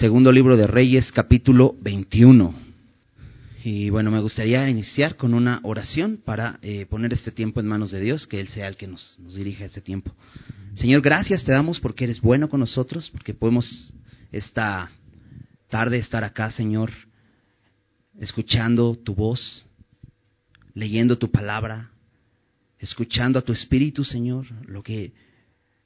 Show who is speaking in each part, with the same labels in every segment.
Speaker 1: Segundo libro de Reyes, capítulo 21. Y bueno, me gustaría iniciar con una oración para eh, poner este tiempo en manos de Dios, que Él sea el que nos, nos dirija este tiempo. Señor, gracias te damos porque eres bueno con nosotros, porque podemos esta tarde estar acá, Señor, escuchando tu voz, leyendo tu palabra, escuchando a tu Espíritu, Señor, lo que,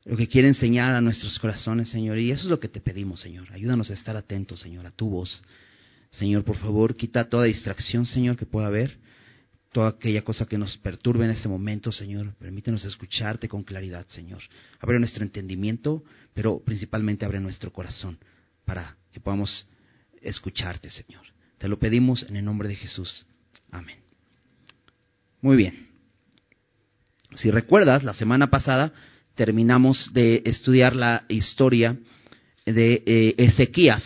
Speaker 1: lo que quiere enseñar a nuestros corazones, Señor. Y eso es lo que te pedimos, Señor. Ayúdanos a estar atentos, Señor, a tu voz. Señor, por favor, quita toda distracción, Señor, que pueda haber, toda aquella cosa que nos perturbe en este momento, Señor. Permítenos escucharte con claridad, Señor. Abre nuestro entendimiento, pero principalmente abre nuestro corazón para que podamos escucharte, Señor. Te lo pedimos en el nombre de Jesús. Amén. Muy bien. Si recuerdas, la semana pasada terminamos de estudiar la historia de eh, Ezequías,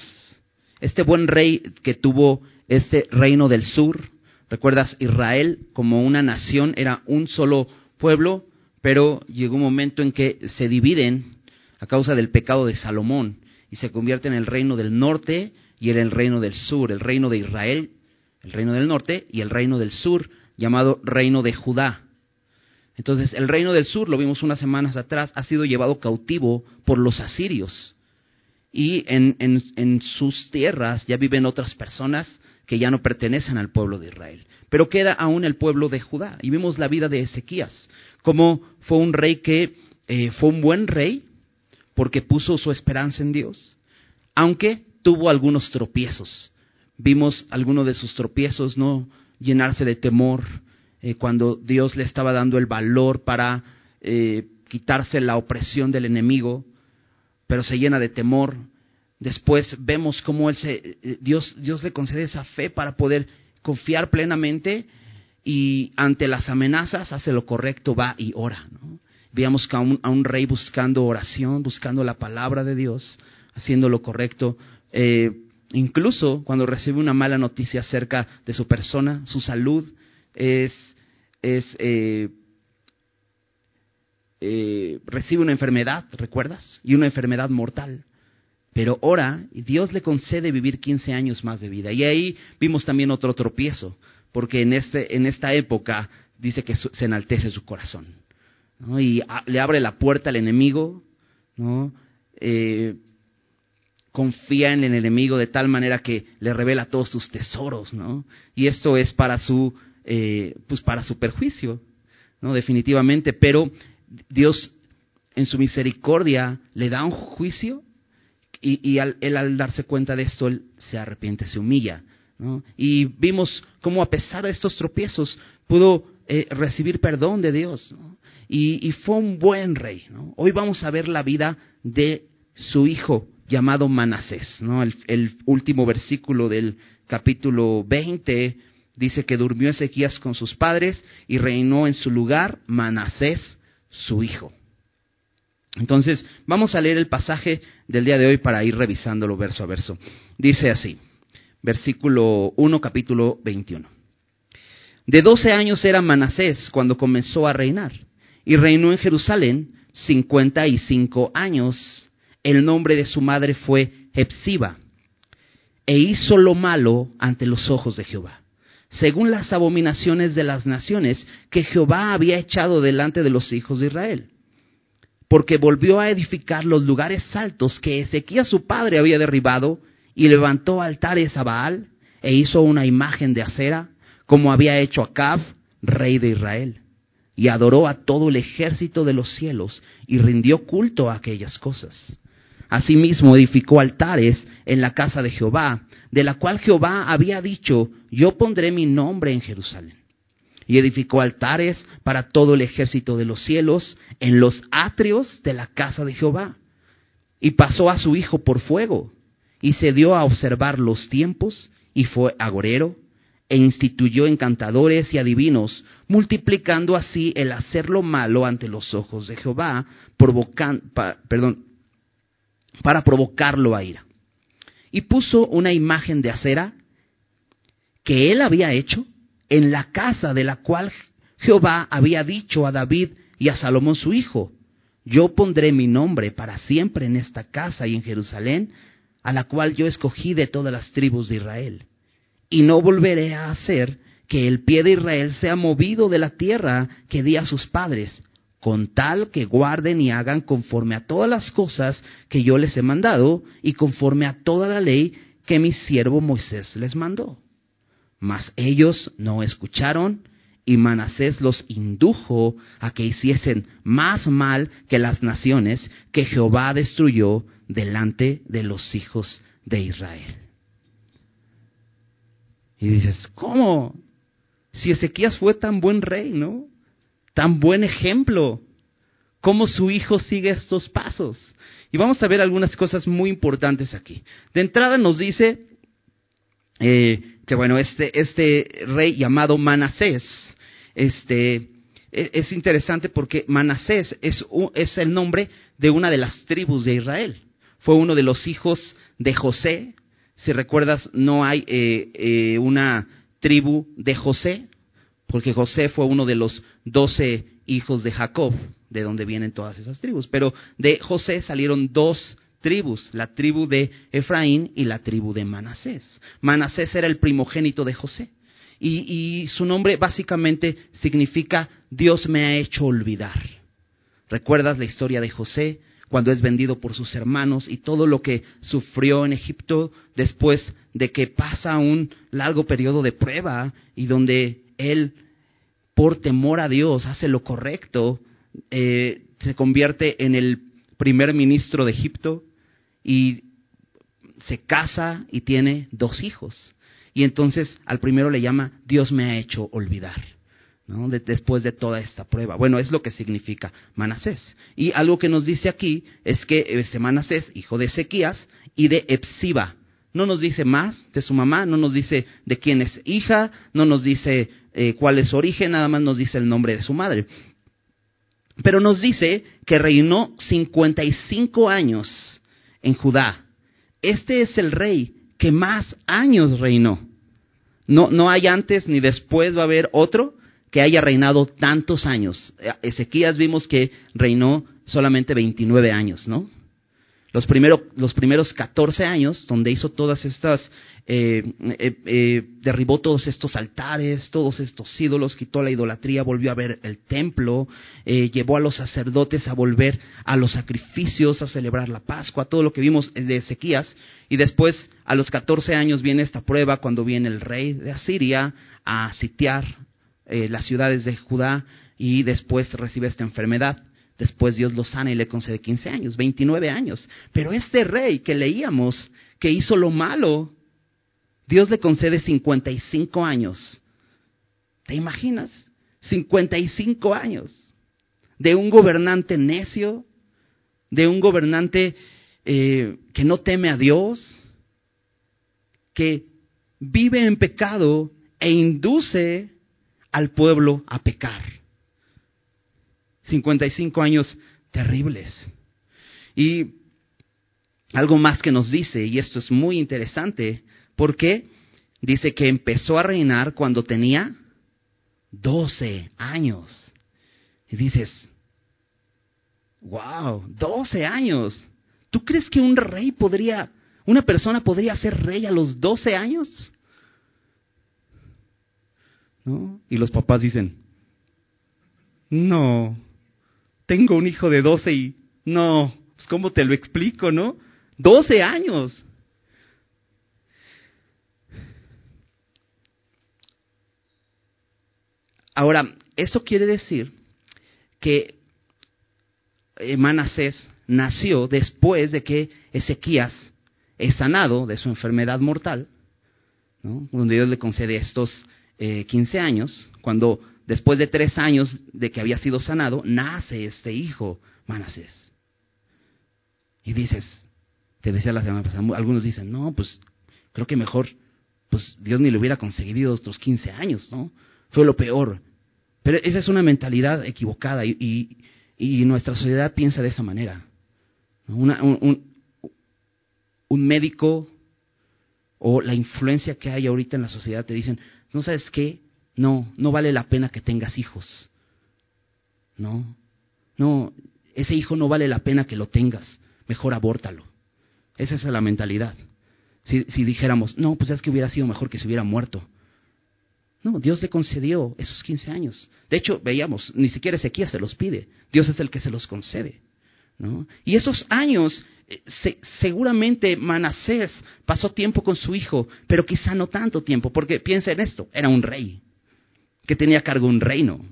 Speaker 1: este buen rey que tuvo este reino del sur. Recuerdas, Israel como una nación era un solo pueblo, pero llegó un momento en que se dividen a causa del pecado de Salomón y se convierte en el reino del norte y en el reino del sur, el reino de Israel, el reino del norte y el reino del sur, llamado reino de Judá. Entonces, el reino del sur, lo vimos unas semanas atrás, ha sido llevado cautivo por los asirios. Y en, sus tierras ya viven otras personas que ya no pertenecen al pueblo de Israel. Pero queda aún el pueblo de Judá. Y vimos la vida de Ezequías, como fue un rey que eh, fue un buen rey porque puso su esperanza en Dios, aunque tuvo algunos tropiezos. Vimos algunos de sus tropiezos, ¿no? Llenarse de temor, eh, cuando Dios le estaba dando el valor para eh, quitarse la opresión del enemigo, pero se llena de temor. Después vemos cómo él se, eh, Dios, Dios le concede esa fe para poder confiar plenamente y ante las amenazas hace lo correcto, va y ora. ¿no? Veíamos a un, a un, rey buscando oración, buscando la palabra de Dios, haciendo lo correcto. incluso cuando recibe una mala noticia acerca de su persona, su salud, es, es eh, eh, recibe una enfermedad, ¿recuerdas? Y una enfermedad mortal. Pero ora y Dios le concede vivir 15 años más de vida. Y ahí vimos también otro tropiezo, porque en, este, en esta época dice que se enaltece su corazón. Y le abre la puerta al enemigo, ¿no? Eh, confía en el enemigo de tal manera que le revela todos sus tesoros, ¿no? Y esto es para su eh, pues para su perjuicio, ¿no? Definitivamente, pero Dios en su misericordia le da un juicio y, él al darse cuenta de esto, él se arrepiente, se humilla. ¿no? Y vimos cómo a pesar de estos tropiezos pudo eh, recibir perdón de Dios. Y, fue un buen rey. ¿no? Hoy vamos a ver la vida de su hijo llamado Manasés. ¿no? El, el último versículo del capítulo 20 dice que durmió Ezequías con sus padres y reinó en su lugar Manasés, su hijo. Entonces, vamos a leer el pasaje del día de hoy para ir revisándolo verso a verso. Dice así, versículo 1, capítulo 21. De doce años era Manasés cuando comenzó a reinar, y reinó en Jerusalén cincuenta y cinco años. El nombre de su madre fue Hepsiba, e hizo lo malo ante los ojos de Jehová según las abominaciones de las naciones que Jehová había echado delante de los hijos de Israel. Porque volvió a edificar los lugares altos que Ezequías su padre había derribado, y levantó altares a Baal, e hizo una imagen de acera, como había hecho Acab, rey de Israel. Y adoró a todo el ejército de los cielos, y rindió culto a aquellas cosas. Asimismo edificó altares en la casa de Jehová, de la cual Jehová había dicho, yo pondré mi nombre en Jerusalén. Y edificó altares para todo el ejército de los cielos en los atrios de la casa de Jehová. Y pasó a su hijo por fuego, y se dio a observar los tiempos, y fue agorero, e instituyó encantadores y adivinos, multiplicando así el hacer lo malo ante los ojos de Jehová, para provocarlo a ira. Y puso una imagen de acera que él había hecho en la casa de la cual Jehová había dicho a David y a Salomón su hijo, yo pondré mi nombre para siempre en esta casa y en Jerusalén, a la cual yo escogí de todas las tribus de Israel. Y no volveré a hacer que el pie de Israel sea movido de la tierra que di a sus padres, con tal que guarden y hagan conforme a todas las cosas que yo les he mandado y conforme a toda la ley que mi siervo Moisés les mandó. Mas ellos no escucharon y Manasés los indujo a que hiciesen más mal que las naciones que Jehová destruyó delante de los hijos de Israel. Y dices, ¿cómo? Si Ezequías fue tan buen rey, ¿no? Tan buen ejemplo. ¿Cómo su hijo sigue estos pasos? Y vamos a ver algunas cosas muy importantes aquí. De entrada nos dice eh, que, bueno, este, este rey llamado Manasés, este, e, es interesante porque Manasés es, es el nombre de una de las tribus de Israel. Fue uno de los hijos de José. Si recuerdas, no hay eh, eh, una tribu de José, porque José fue uno de los doce hijos de Jacob, de donde vienen todas esas tribus. Pero de José salieron dos tribus, la tribu de Efraín y la tribu de Manasés. Manasés era el primogénito de José. Y, y, su nombre básicamente significa Dios me ha hecho olvidar. ¿Recuerdas la historia de José? cuando es vendido por sus hermanos y todo lo que sufrió en Egipto después de que pasa un largo periodo de prueba y donde él, por temor a Dios, hace lo correcto, eh, se convierte en el primer ministro de Egipto y se casa y tiene dos hijos. Y entonces al primero le llama Dios me ha hecho olvidar después de toda esta prueba. Bueno, es lo que significa Manasés. Y algo que nos dice aquí es que este Manasés, hijo de Ezequías y de Epsiba. No nos dice más de su mamá, no nos dice de quién es hija, no nos dice eh, cuál es su origen, nada más nos dice el nombre de su madre. Pero nos dice que reinó 55 años en Judá. Este es el rey que más años reinó. No, no hay antes ni después va a haber otro que haya reinado tantos años. Ezequías vimos que reinó solamente 29 años, ¿no? Los primeros 14 años, donde hizo todas estas, eh, eh, eh, derribó todos estos altares, todos estos ídolos, quitó la idolatría, volvió a ver el templo, llevó a los sacerdotes a volver a los sacrificios, a celebrar la Pascua, todo lo que vimos de Ezequías. Y después, a los 14 años, viene esta prueba cuando viene el rey de Asiria a sitiar eh, las ciudades de Judá y después recibe esta enfermedad. Después Dios lo sana y le concede 15 años, 29 años. Pero este rey que leíamos, que hizo lo malo, Dios le concede 55 años. ¿Te imaginas? 55 años de un gobernante necio, de un gobernante eh, que no teme a Dios, que vive en pecado e induce al pueblo a pecar. 55 años terribles. Y algo más que nos dice, y esto es muy interesante, porque dice que empezó a reinar cuando tenía 12 años. Y dices, wow, 12 años. ¿Tú crees que un rey podría, una persona podría ser rey a los 12 años? Y los papás dicen, no, tengo un hijo de 12 y no, pues ¿cómo te lo explico, no? 12 años. Ahora, eso quiere decir que Manasés nació después de que Ezequías es sanado de su enfermedad mortal, donde Dios le concede estos eh, 15 años, cuando después de tres años de que había sido sanado, nace este hijo, Manasés. Y dices, te decía la semana pasada, algunos dicen, no, pues creo que mejor, pues Dios ni le hubiera conseguido otros 15 años, ¿no? Fue lo peor. Pero esa es una mentalidad equivocada y, y, nuestra sociedad piensa de esa manera. un, un médico o la influencia que hay ahorita en la sociedad te dicen, ¿no sabes qué? No, no vale la pena que tengas hijos. No, no, ese hijo no vale la pena que lo tengas. Mejor abórtalo. Esa es la mentalidad. Si, si dijéramos, no, pues es que hubiera sido mejor que se hubiera muerto. No, Dios le concedió esos 15 años. De hecho, veíamos, ni siquiera Ezequiel se los pide. Dios es el que se los concede. ¿no? Y esos años, eh, seguramente Manasés pasó tiempo con su hijo, pero quizá no tanto tiempo, porque piensa en esto, era un rey, que tenía cargo un reino.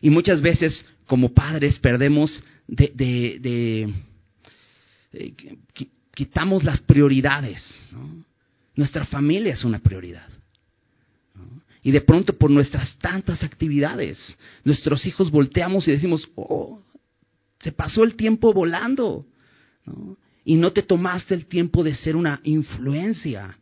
Speaker 1: Y muchas veces, como padres, perdemos de, de, eh, quitamos las prioridades. Nuestra familia es una prioridad. Y de pronto por nuestras tantas actividades, nuestros hijos volteamos y decimos, oh, se pasó el tiempo volando. Y no te tomaste el tiempo de ser una influencia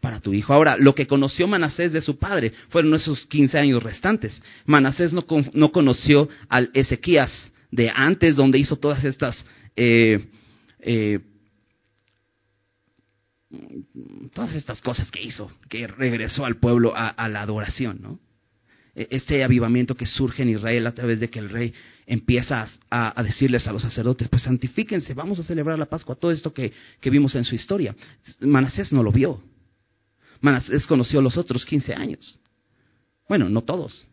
Speaker 1: para tu hijo. Ahora, lo que conoció Manasés de su padre fueron esos 15 años restantes. Manasés no, no conoció al Ezequías de antes, donde hizo todas estas eh, eh, todas estas cosas que hizo, que regresó al pueblo a, la adoración, ¿no? E, este avivamiento que surge en Israel a través de que el rey empieza a, decirles a los sacerdotes, pues santifíquense, vamos a celebrar la Pascua, todo esto que, vimos en su historia. Manasés no lo vio. Manasés conoció los otros 15 años. Bueno, no todos.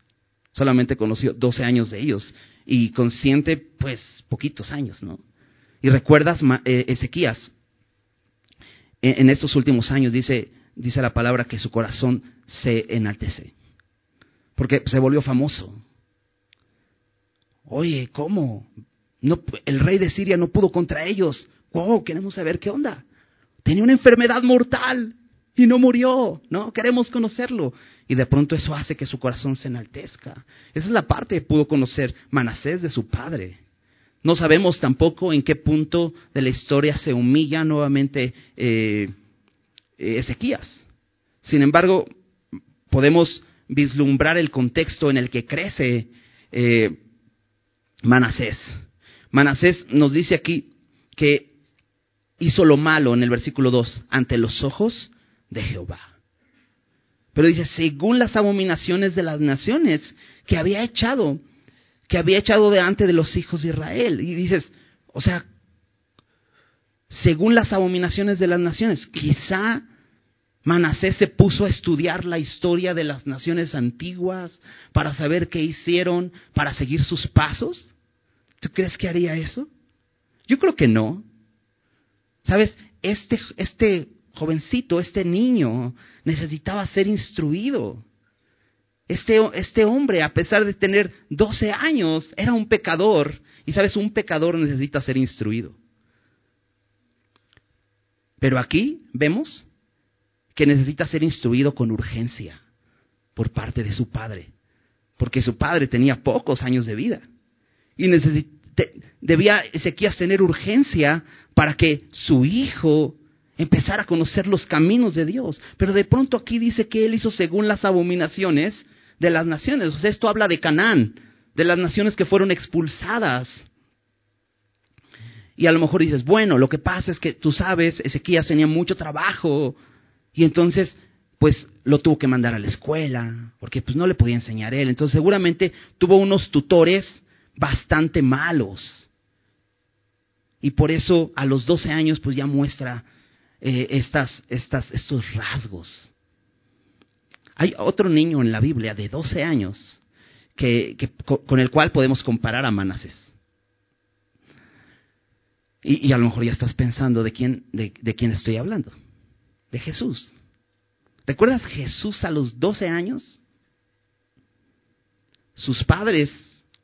Speaker 1: Solamente conoció 12 años de ellos. Y consciente, pues, poquitos años, ¿no? Y recuerdas eh, Ezequías, en, estos últimos años dice, dice la palabra que su corazón se enaltece. Porque se volvió famoso. Oye, ¿cómo? No, el rey de Siria no pudo contra ellos. Wow, queremos saber qué onda. Tenía una enfermedad mortal y no murió, ¿no? Queremos conocerlo. Y de pronto eso hace que su corazón se enaltezca. Esa es la parte que pudo conocer Manasés de su padre. No sabemos tampoco en qué punto de la historia se humilla nuevamente eh, eh, Ezequías. Sin embargo, podemos vislumbrar el contexto en el que crece eh, Manasés. Manasés nos dice aquí que hizo lo malo en el versículo 2 ante los ojos de Jehová. Pero dice, según las abominaciones de las naciones que había echado que había echado delante de los hijos de Israel. Y dices, o sea, según las abominaciones de las naciones, quizá Manasés se puso a estudiar la historia de las naciones antiguas para saber qué hicieron, para seguir sus pasos. ¿Tú crees que haría eso? Yo creo que no. ¿Sabes? Este, este jovencito, este niño, necesitaba ser instruido. Este, este hombre, a pesar de tener 12 años, era un pecador. Y sabes, un pecador necesita ser instruido. Pero aquí vemos que necesita ser instruido con urgencia por parte de su padre. Porque su padre tenía pocos años de vida. Y debía Ezequías tener urgencia para que su hijo empezara a conocer los caminos de Dios. Pero de pronto aquí dice que él hizo según las abominaciones de las naciones. O sea, esto habla de Canaán, de las naciones que fueron expulsadas. Y a lo mejor dices, bueno, lo que pasa es que tú sabes, Ezequías tenía mucho trabajo y entonces pues lo tuvo que mandar a la escuela, porque pues no le podía enseñar él. Entonces seguramente tuvo unos tutores bastante malos. Y por eso a los 12 años pues ya muestra eh, estas, estas, estos rasgos. Hay otro niño en la Biblia de 12 años que, con el cual podemos comparar a Manasés. Y, a lo mejor ya estás pensando de quién, de, quién estoy hablando. De Jesús. ¿Recuerdas Jesús a los 12 años? Sus padres,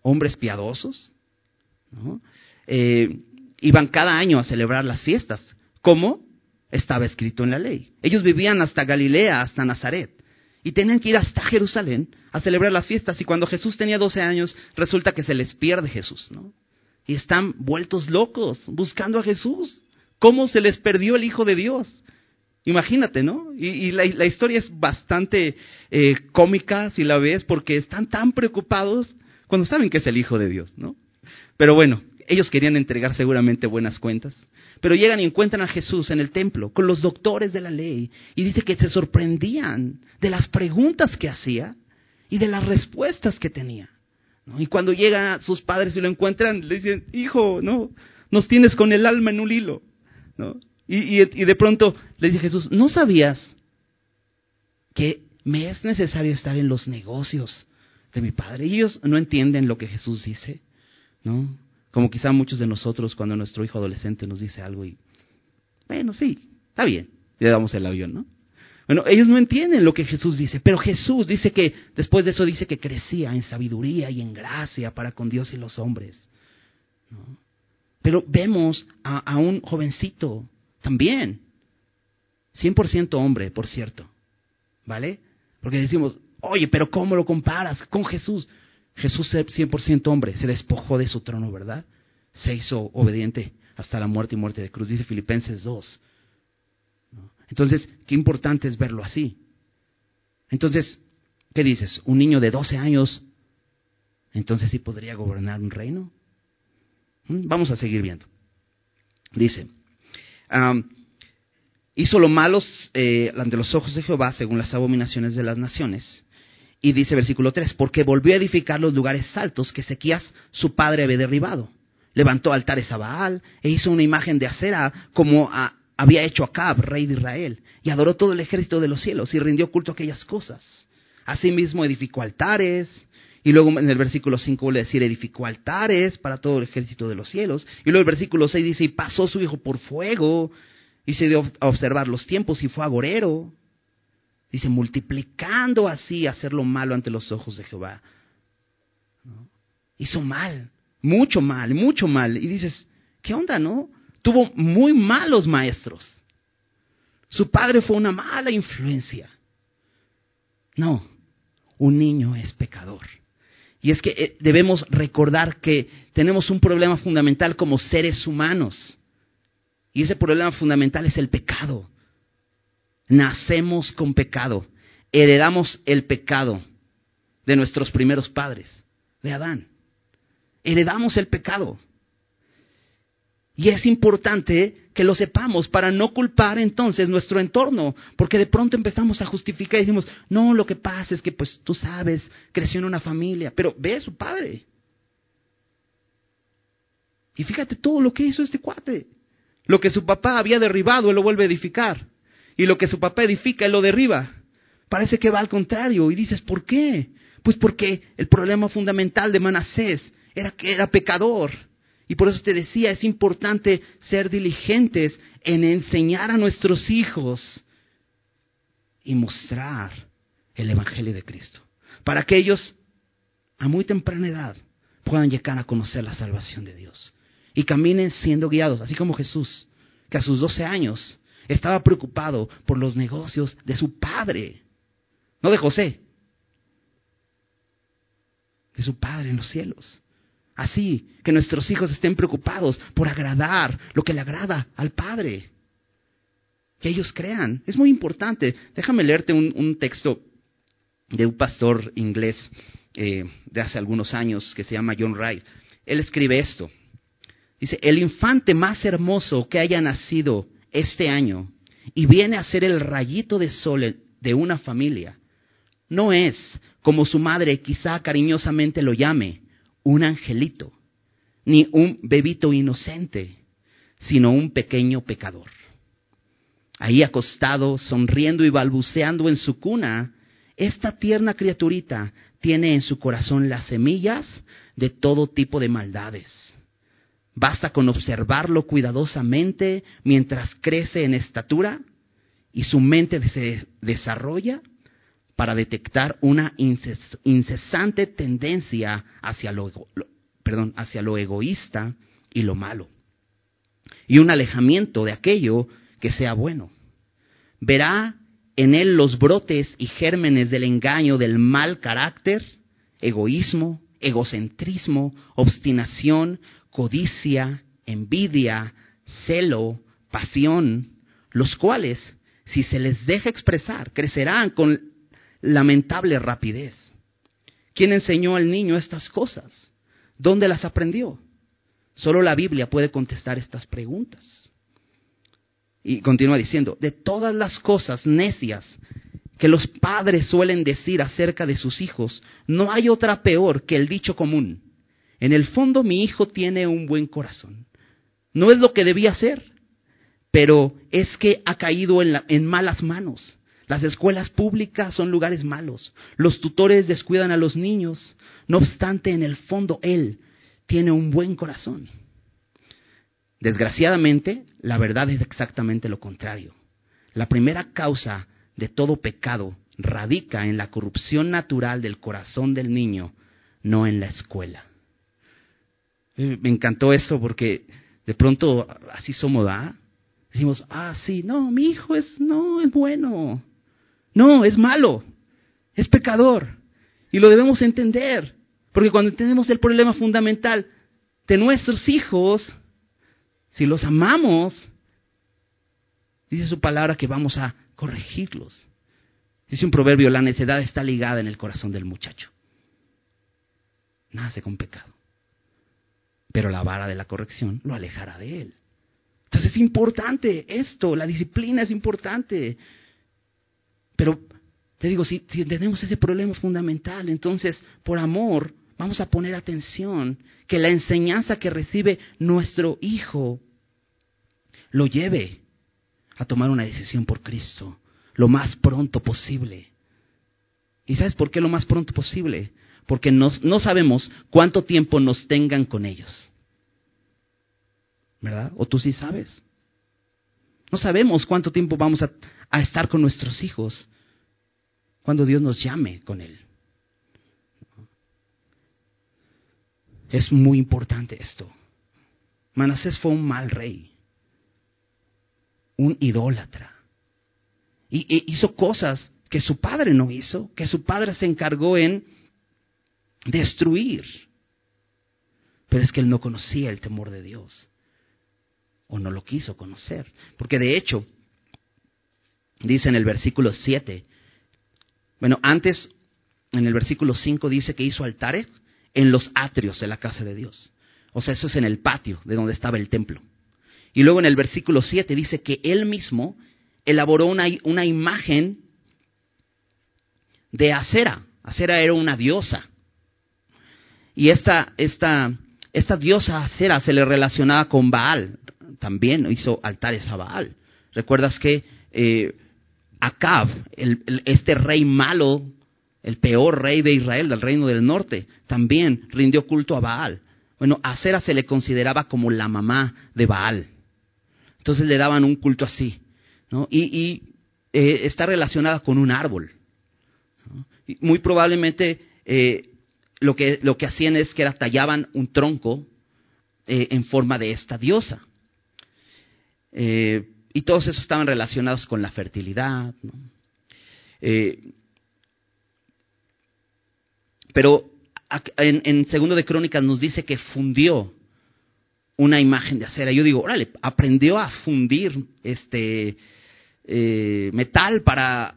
Speaker 1: hombres piadosos, eh, iban cada año a celebrar las fiestas. ¿Cómo? Estaba escrito en la ley. Ellos vivían hasta Galilea, hasta Nazaret y tenían que ir hasta Jerusalén a celebrar las fiestas. Y cuando Jesús tenía 12 años, resulta que se les pierde Jesús, ¿no? Y están vueltos locos buscando a Jesús. ¿Cómo se les perdió el Hijo de Dios? Imagínate, ¿no? Y, la, historia es bastante eh, cómica si la ves, porque están tan preocupados cuando saben que es el Hijo de Dios, ¿no? Pero bueno, ellos querían entregar seguramente buenas cuentas. Pero llegan y encuentran a Jesús en el templo con los doctores de la ley y dice que se sorprendían de las preguntas que hacía y de las respuestas que tenía. Y cuando llegan sus padres y lo encuentran, le dicen, hijo, no, nos tienes con el alma en un hilo. Y, y, de pronto le dice Jesús, ¿no sabías que me es necesario estar en los negocios de mi Padre? Y ellos no entienden lo que Jesús dice, ¿no? Como quizá muchos de nosotros cuando nuestro hijo adolescente nos dice algo y, bueno, sí, está bien, le damos el avión, ¿no? Bueno, ellos no entienden lo que Jesús dice, pero Jesús dice que después de eso dice que crecía en sabiduría y en gracia para con Dios y los hombres. Pero vemos a, un jovencito también, 100% hombre, por cierto, ¿vale? Porque decimos, oye, pero ¿cómo lo comparas con Jesús? Jesús es 100% hombre, se despojó de su trono, ¿verdad? Se hizo obediente hasta la muerte y muerte de cruz, dice Filipenses 2. Entonces, qué importante es verlo así. Entonces, ¿qué dices? ¿Un niño de 12 años, entonces sí podría gobernar un reino? ¿Mm? Vamos a seguir viendo. Dice, hizo lo malos eh, ante los ojos de Jehová según las abominaciones de las naciones. Y dice versículo 3, porque volvió a edificar los lugares altos que Sequías su padre había derribado. Levantó altares a Baal e hizo una imagen de acera como había hecho Acab, rey de Israel, y adoró todo el ejército de los cielos y rindió culto a aquellas cosas. Asimismo edificó altares, y luego en el versículo 5 vuelve a decir, edificó altares para todo el ejército de los cielos. Y luego el versículo 6 dice, y pasó su hijo por fuego, y se dio a observar los tiempos y fue agorero. Dice, multiplicando así hacer lo malo ante los ojos de Jehová. Hizo mal, mucho mal, mucho mal. Y dices, ¿qué onda, no? tuvo muy malos maestros. Su padre fue una mala influencia. No, un niño es pecador. Y es que eh, debemos recordar que tenemos un problema fundamental como seres humanos. Y ese problema fundamental es el pecado. Nacemos con pecado. Heredamos el pecado de nuestros primeros padres, de Adán. Heredamos el pecado. Y es importante que lo sepamos para no culpar entonces nuestro entorno, porque de pronto empezamos a justificar y decimos, no, lo que pasa es que pues tú sabes, creció en una familia, pero ve a su padre. Y fíjate todo lo que hizo este cuate. Lo que su papá había derribado, él lo vuelve a edificar. Y lo que su papá edifica, él lo derriba. Parece que va al contrario. Y dices, ¿por qué? Pues porque el problema fundamental de Manasés era que era pecador. Y por eso te decía, es importante ser diligentes en enseñar a nuestros hijos y mostrar el Evangelio de Cristo. Para que ellos a muy temprana edad puedan llegar a conocer la salvación de Dios. Y caminen siendo guiados, así como Jesús, que a sus 12 años estaba preocupado por los negocios de su padre, no de José, de su padre en los cielos. Así que nuestros hijos estén preocupados por agradar lo que le agrada al Padre. Que ellos crean. Es muy importante. Déjame leerte un, texto de un pastor inglés eh, de hace algunos años que se llama John Wright. Él escribe esto. Dice, el infante más hermoso que haya nacido este año y viene a ser el rayito de sol de una familia, no es, como su madre quizá cariñosamente lo llame, un angelito, ni un bebito inocente, sino un pequeño pecador. Ahí acostado, sonriendo y balbuceando en su cuna, esta tierna criaturita tiene en su corazón las semillas de todo tipo de maldades. Basta con observarlo cuidadosamente mientras crece en estatura y su mente se desarrolla para detectar una incesante tendencia hacia lo, perdón, hacia lo egoísta y lo malo, y un alejamiento de aquello que sea bueno. Verá en él los brotes y gérmenes del engaño del mal carácter, egoísmo, egocentrismo, obstinación, codicia, envidia, celo, pasión, los cuales, si se les deja expresar, crecerán con lamentable rapidez. ¿Quién enseñó al niño estas cosas? ¿Dónde las aprendió? Solo la Biblia puede contestar estas preguntas. Y continúa diciendo, de todas las cosas necias que los padres suelen decir acerca de sus hijos, no hay otra peor que el dicho común. En el fondo mi hijo tiene un buen corazón. No es lo que debía ser, pero es que ha caído en, en malas manos. Las escuelas públicas son lugares malos. Los tutores descuidan a los niños. No obstante, en el fondo, Él tiene un buen corazón. Desgraciadamente, la verdad es exactamente lo contrario. La primera causa de todo pecado radica en la corrupción natural del corazón del niño, no en la escuela. Me encantó eso porque de pronto así somos, ¿ah? Decimos, ah, sí, no, mi hijo es, no, es bueno. No, es malo, es pecador. Y lo debemos entender, porque cuando entendemos el problema fundamental de nuestros hijos, si los amamos, dice su palabra que vamos a corregirlos. Dice un proverbio, la necedad está ligada en el corazón del muchacho. Nace con pecado. Pero la vara de la corrección lo alejará de él. Entonces es importante esto, la disciplina es importante. Pero te digo, si, si entendemos ese problema fundamental, entonces por amor vamos a poner atención que la enseñanza que recibe nuestro hijo lo lleve a tomar una decisión por Cristo lo más pronto posible. ¿Y sabes por qué lo más pronto posible? Porque no, sabemos cuánto tiempo nos tengan con ellos. ¿Verdad? ¿O tú sí sabes? No sabemos cuánto tiempo vamos a, a estar con nuestros hijos cuando Dios nos llame con Él. Es muy importante esto. Manasés fue un mal rey, un idólatra. Y, hizo cosas que su padre no hizo, que su padre se encargó en destruir. Pero es que él no conocía el temor de Dios. O no lo quiso conocer. Porque de hecho, dice en el versículo 7, bueno, antes en el versículo 5 dice que hizo altares en los atrios de la casa de Dios. O sea, eso es en el patio de donde estaba el templo. Y luego en el versículo 7 dice que él mismo elaboró una, una imagen de Acera. Acera era una diosa. Y esta, esta, esta diosa Acera se le relacionaba con Baal. También hizo altares a Baal. ¿Recuerdas que eh, Acab, este rey malo, el peor rey de Israel, del reino del norte, también rindió culto a Baal. Bueno, Acera se le consideraba como la mamá de Baal. Entonces le daban un culto así. ¿no? Y, eh, está relacionada con un árbol. muy probablemente eh, lo, que, lo que hacían es que era, tallaban un tronco eh, en forma de esta diosa. y todos esos estaban relacionados con la fertilidad. pero en, en, Segundo de Crónicas nos dice que fundió una imagen de acera. Yo digo, órale, aprendió a fundir este eh, metal para,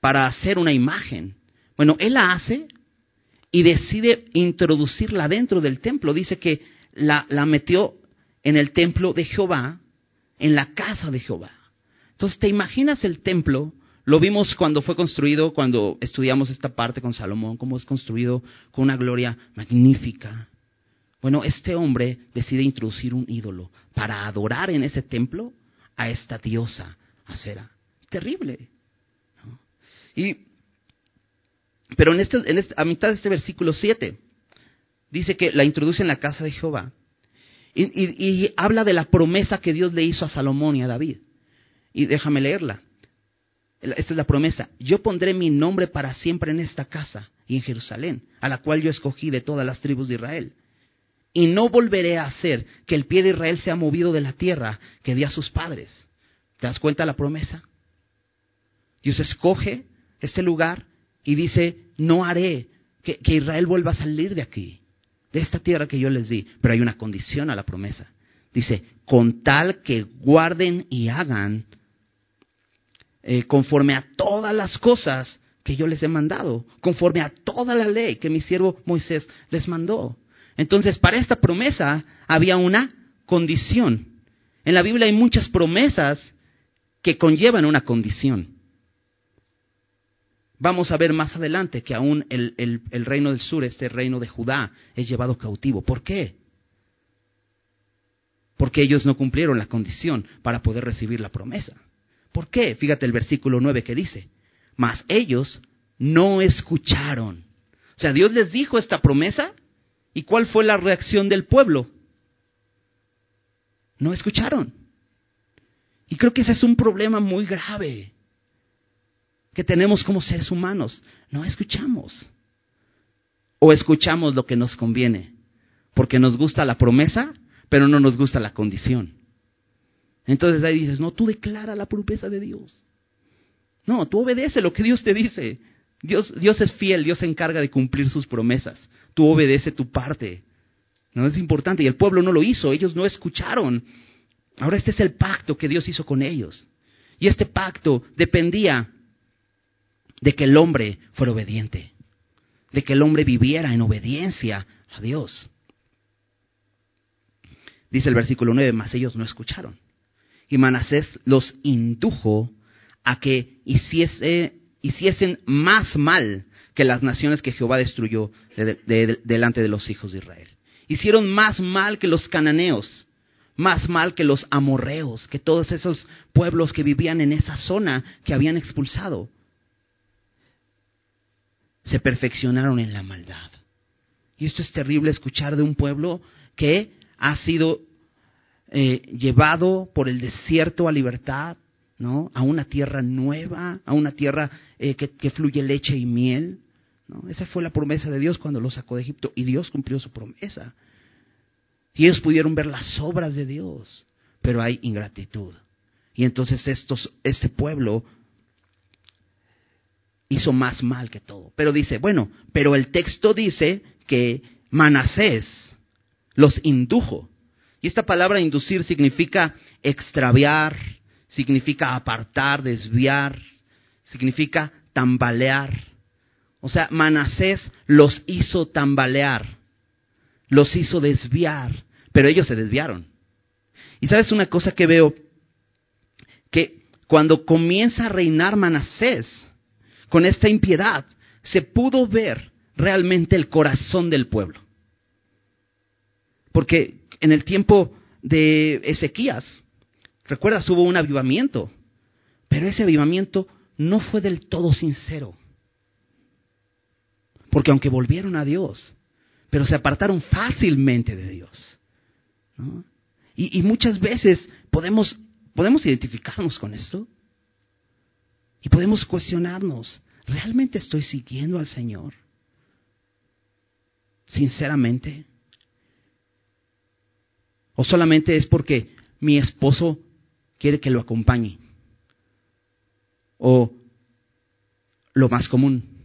Speaker 1: para hacer una imagen. Bueno, él la hace y decide introducirla dentro del templo. Dice que la, la metió en el templo de Jehová, en la casa de Jehová. Entonces, ¿te imaginas el templo? Lo vimos cuando fue construido, cuando estudiamos esta parte con Salomón, cómo es construido con una gloria magnífica. Bueno, este hombre decide introducir un ídolo para adorar en ese templo a esta diosa, acera. Es terrible. Y, pero en este, en este, a mitad de este versículo 7 dice que la introduce en la casa de Jehová y, y habla de la promesa que Dios le hizo a Salomón y a David. Y déjame leerla. Esta es la promesa. Yo pondré mi nombre para siempre en esta casa y en Jerusalén, a la cual yo escogí de todas las tribus de Israel. Y no volveré a hacer que el pie de Israel sea movido de la tierra que di a sus padres. ¿Te das cuenta la promesa? Dios escoge este lugar y dice, no haré que, Israel vuelva a salir de aquí, de esta tierra que yo les di. Pero hay una condición a la promesa. Dice, con tal que guarden y hagan eh, conforme a todas las cosas que yo les he mandado, conforme a toda la ley que mi siervo Moisés les mandó. Entonces, para esta promesa había una condición. En la Biblia hay muchas promesas que conllevan una condición. Vamos a ver más adelante que aún el, el, reino del sur, este reino de Judá, es llevado cautivo. ¿Por qué? porque ellos no cumplieron la condición para poder recibir la promesa. ¿Por qué? Fíjate el versículo 9 que dice, mas ellos no escucharon. O sea, Dios les dijo esta promesa y ¿cuál fue la reacción del pueblo? No escucharon. Y creo que ese es un problema muy grave que tenemos como seres humanos. No escuchamos. O escuchamos lo que nos conviene, porque nos gusta la promesa, pero no nos gusta la condición. Entonces ahí dices, no, tú declara la promesa de Dios. No, tú obedece lo que Dios te dice. Dios, Dios es fiel, Dios se encarga de cumplir sus promesas. Tú obedece tu parte. No es importante. Y el pueblo no lo hizo, ellos no escucharon. Ahora este es el pacto que Dios hizo con ellos. Y este pacto dependía de que el hombre fuera obediente, de que el hombre viviera en obediencia a Dios. Dice el versículo 9, mas ellos no escucharon. Y Manasés los indujo a que hiciese, hiciesen más mal que las naciones que Jehová destruyó delante de los hijos de Israel. Hicieron más mal que los cananeos, más mal que los amorreos, que todos esos pueblos que vivían en esa zona que habían expulsado. Se perfeccionaron en la maldad. Y esto es terrible escuchar de un pueblo que ha sido eh, llevado por el desierto a libertad, ¿no? A una tierra nueva, a una tierra eh, que, que, fluye leche y miel. Esa fue la promesa de Dios cuando los sacó de Egipto y Dios cumplió su promesa. Y ellos pudieron ver las obras de Dios, pero hay ingratitud. Y entonces estos, este pueblo hizo más mal que todo. Pero dice, bueno, pero el texto dice que Manasés los indujo. Y esta palabra inducir significa extraviar, significa apartar, desviar, significa tambalear. O sea, Manasés los hizo tambalear los hizo desviar, pero ellos se desviaron. Y sabes una cosa que veo, que cuando comienza a reinar Manasés con esta impiedad, se pudo ver realmente el corazón del pueblo. Porque en el tiempo de Ezequías, recuerdas, hubo un avivamiento, pero ese avivamiento no fue del todo sincero. Porque aunque volvieron a Dios, pero se apartaron fácilmente de Dios. Y, muchas veces podemos, podemos identificarnos con esto y podemos cuestionarnos, ¿realmente estoy siguiendo al Señor? Sinceramente. ¿O solamente es porque mi esposo quiere que lo acompañe? ¿O lo más común?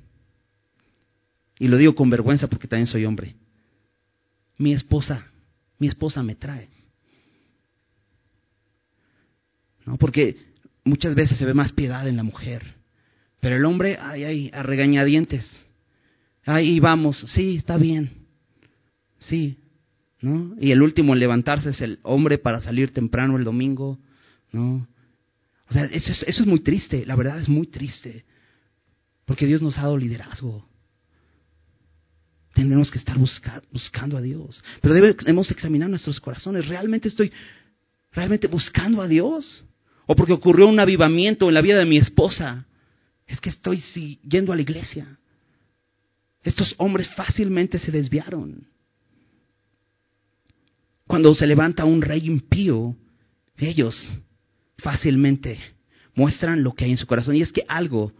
Speaker 1: Y lo digo con vergüenza porque también soy hombre. Mi esposa, mi esposa me trae. ¿No? Porque muchas veces se ve más piedad en la mujer. Pero el hombre, ay, ay, a regañadientes. Ahí vamos, sí, está bien. Sí, ¿no? Y el último en levantarse es el hombre para salir temprano el domingo, ¿no? O sea, eso es, eso es muy triste, la verdad es muy triste. Porque Dios nos ha dado liderazgo. Tenemos que estar buscando a Dios. Pero debemos examinar nuestros corazones. ¿Realmente estoy realmente buscando a Dios? ¿O porque ocurrió un avivamiento en la vida de mi esposa? Es que estoy yendo a la iglesia. Estos hombres fácilmente se desviaron. Cuando se levanta un rey impío, ellos fácilmente muestran lo que hay en su corazón. Y es que algo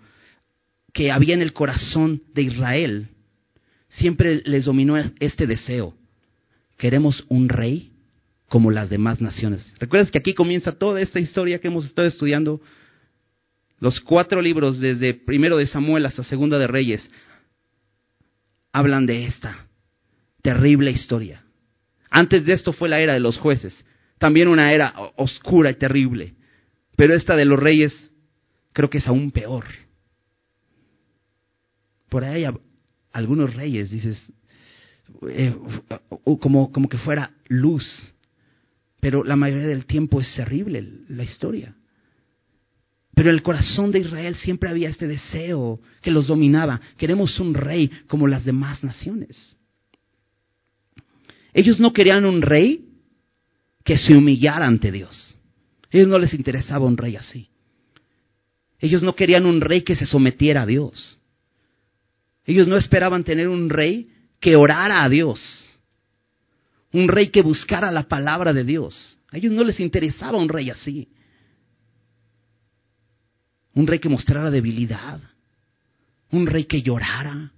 Speaker 1: que había en el corazón de Israel siempre les dominó este deseo. Queremos un rey como las demás naciones. ¿Recuerdas que aquí comienza toda esta historia que hemos estado estudiando? Los cuatro libros, desde primero de Samuel hasta segunda de Reyes, hablan de esta terrible historia. Antes de esto fue la era de los jueces, también una era oscura y terrible. Pero esta de los reyes creo que es aún peor. Por ahí algunos reyes, dices, eh, como, como que fuera luz, pero la mayoría del tiempo es terrible la historia. Pero en el corazón de Israel siempre había este deseo que los dominaba. Queremos un rey como las demás naciones. Ellos no querían un rey que se humillara ante Dios. A ellos no les interesaba un rey así. Ellos no querían un rey que se sometiera a Dios. Ellos no esperaban tener un rey que orara a Dios. Un rey que buscara la palabra de Dios. A ellos no les interesaba un rey así. Un rey que mostrara debilidad. Un rey que llorara.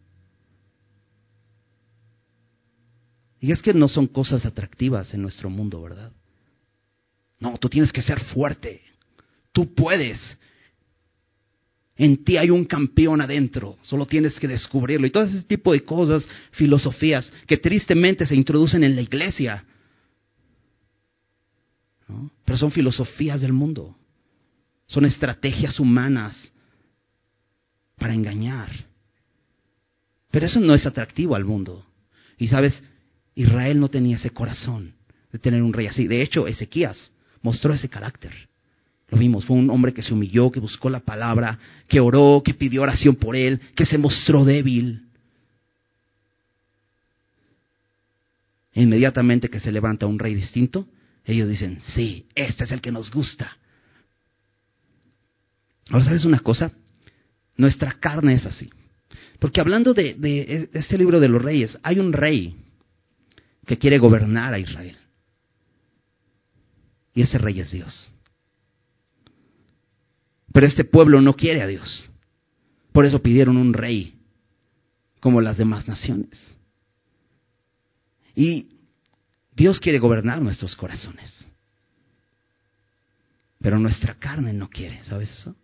Speaker 1: Y es que no son cosas atractivas en nuestro mundo, ¿verdad? No, tú tienes que ser fuerte. Tú puedes. En ti hay un campeón adentro, solo tienes que descubrirlo. Y todo ese tipo de cosas, filosofías, que tristemente se introducen en la iglesia. Pero son filosofías del mundo. Son estrategias humanas para engañar. Pero eso no es atractivo al mundo. Y sabes, Israel no tenía ese corazón de tener un rey así. De hecho, Ezequías mostró ese carácter. Lo vimos, fue un hombre que se humilló, que buscó la palabra, que oró, que pidió oración por él, que se mostró débil. E inmediatamente que se levanta un rey distinto, ellos dicen, sí, este es el que nos gusta. Ahora, ¿sabes una cosa? Nuestra carne es así. Porque hablando de, de este libro de los reyes, hay un rey que quiere gobernar a Israel. Y ese rey es Dios. Pero este pueblo no quiere a Dios. Por eso pidieron un rey como las demás naciones. Y Dios quiere gobernar nuestros corazones. Pero nuestra carne no quiere, ¿sabes eso?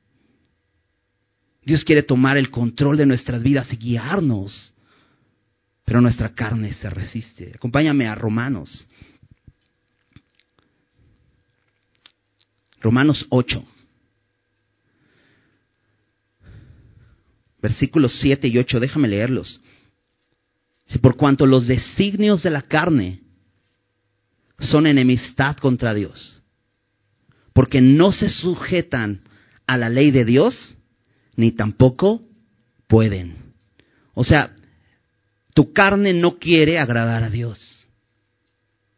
Speaker 1: Dios quiere tomar el control de nuestras vidas y guiarnos pero nuestra carne se resiste. Acompáñame a Romanos. Romanos 8. Versículos 7 y 8, déjame leerlos. Si por cuanto los designios de la carne son enemistad contra Dios, porque no se sujetan a la ley de Dios, ni tampoco pueden. O sea, tu carne no quiere agradar a Dios.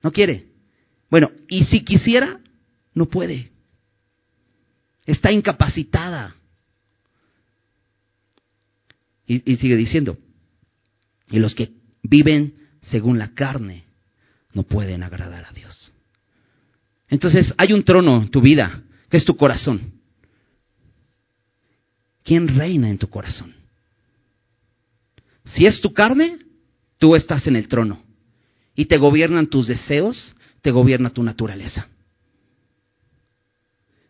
Speaker 1: No quiere. Bueno, y si quisiera, no puede. Está incapacitada. Y, sigue diciendo, y los que viven según la carne no pueden agradar a Dios. Entonces hay un trono en tu vida, que es tu corazón. ¿Quién reina en tu corazón? Si es tu carne, Tú estás en el trono y te gobiernan tus deseos, te gobierna tu naturaleza.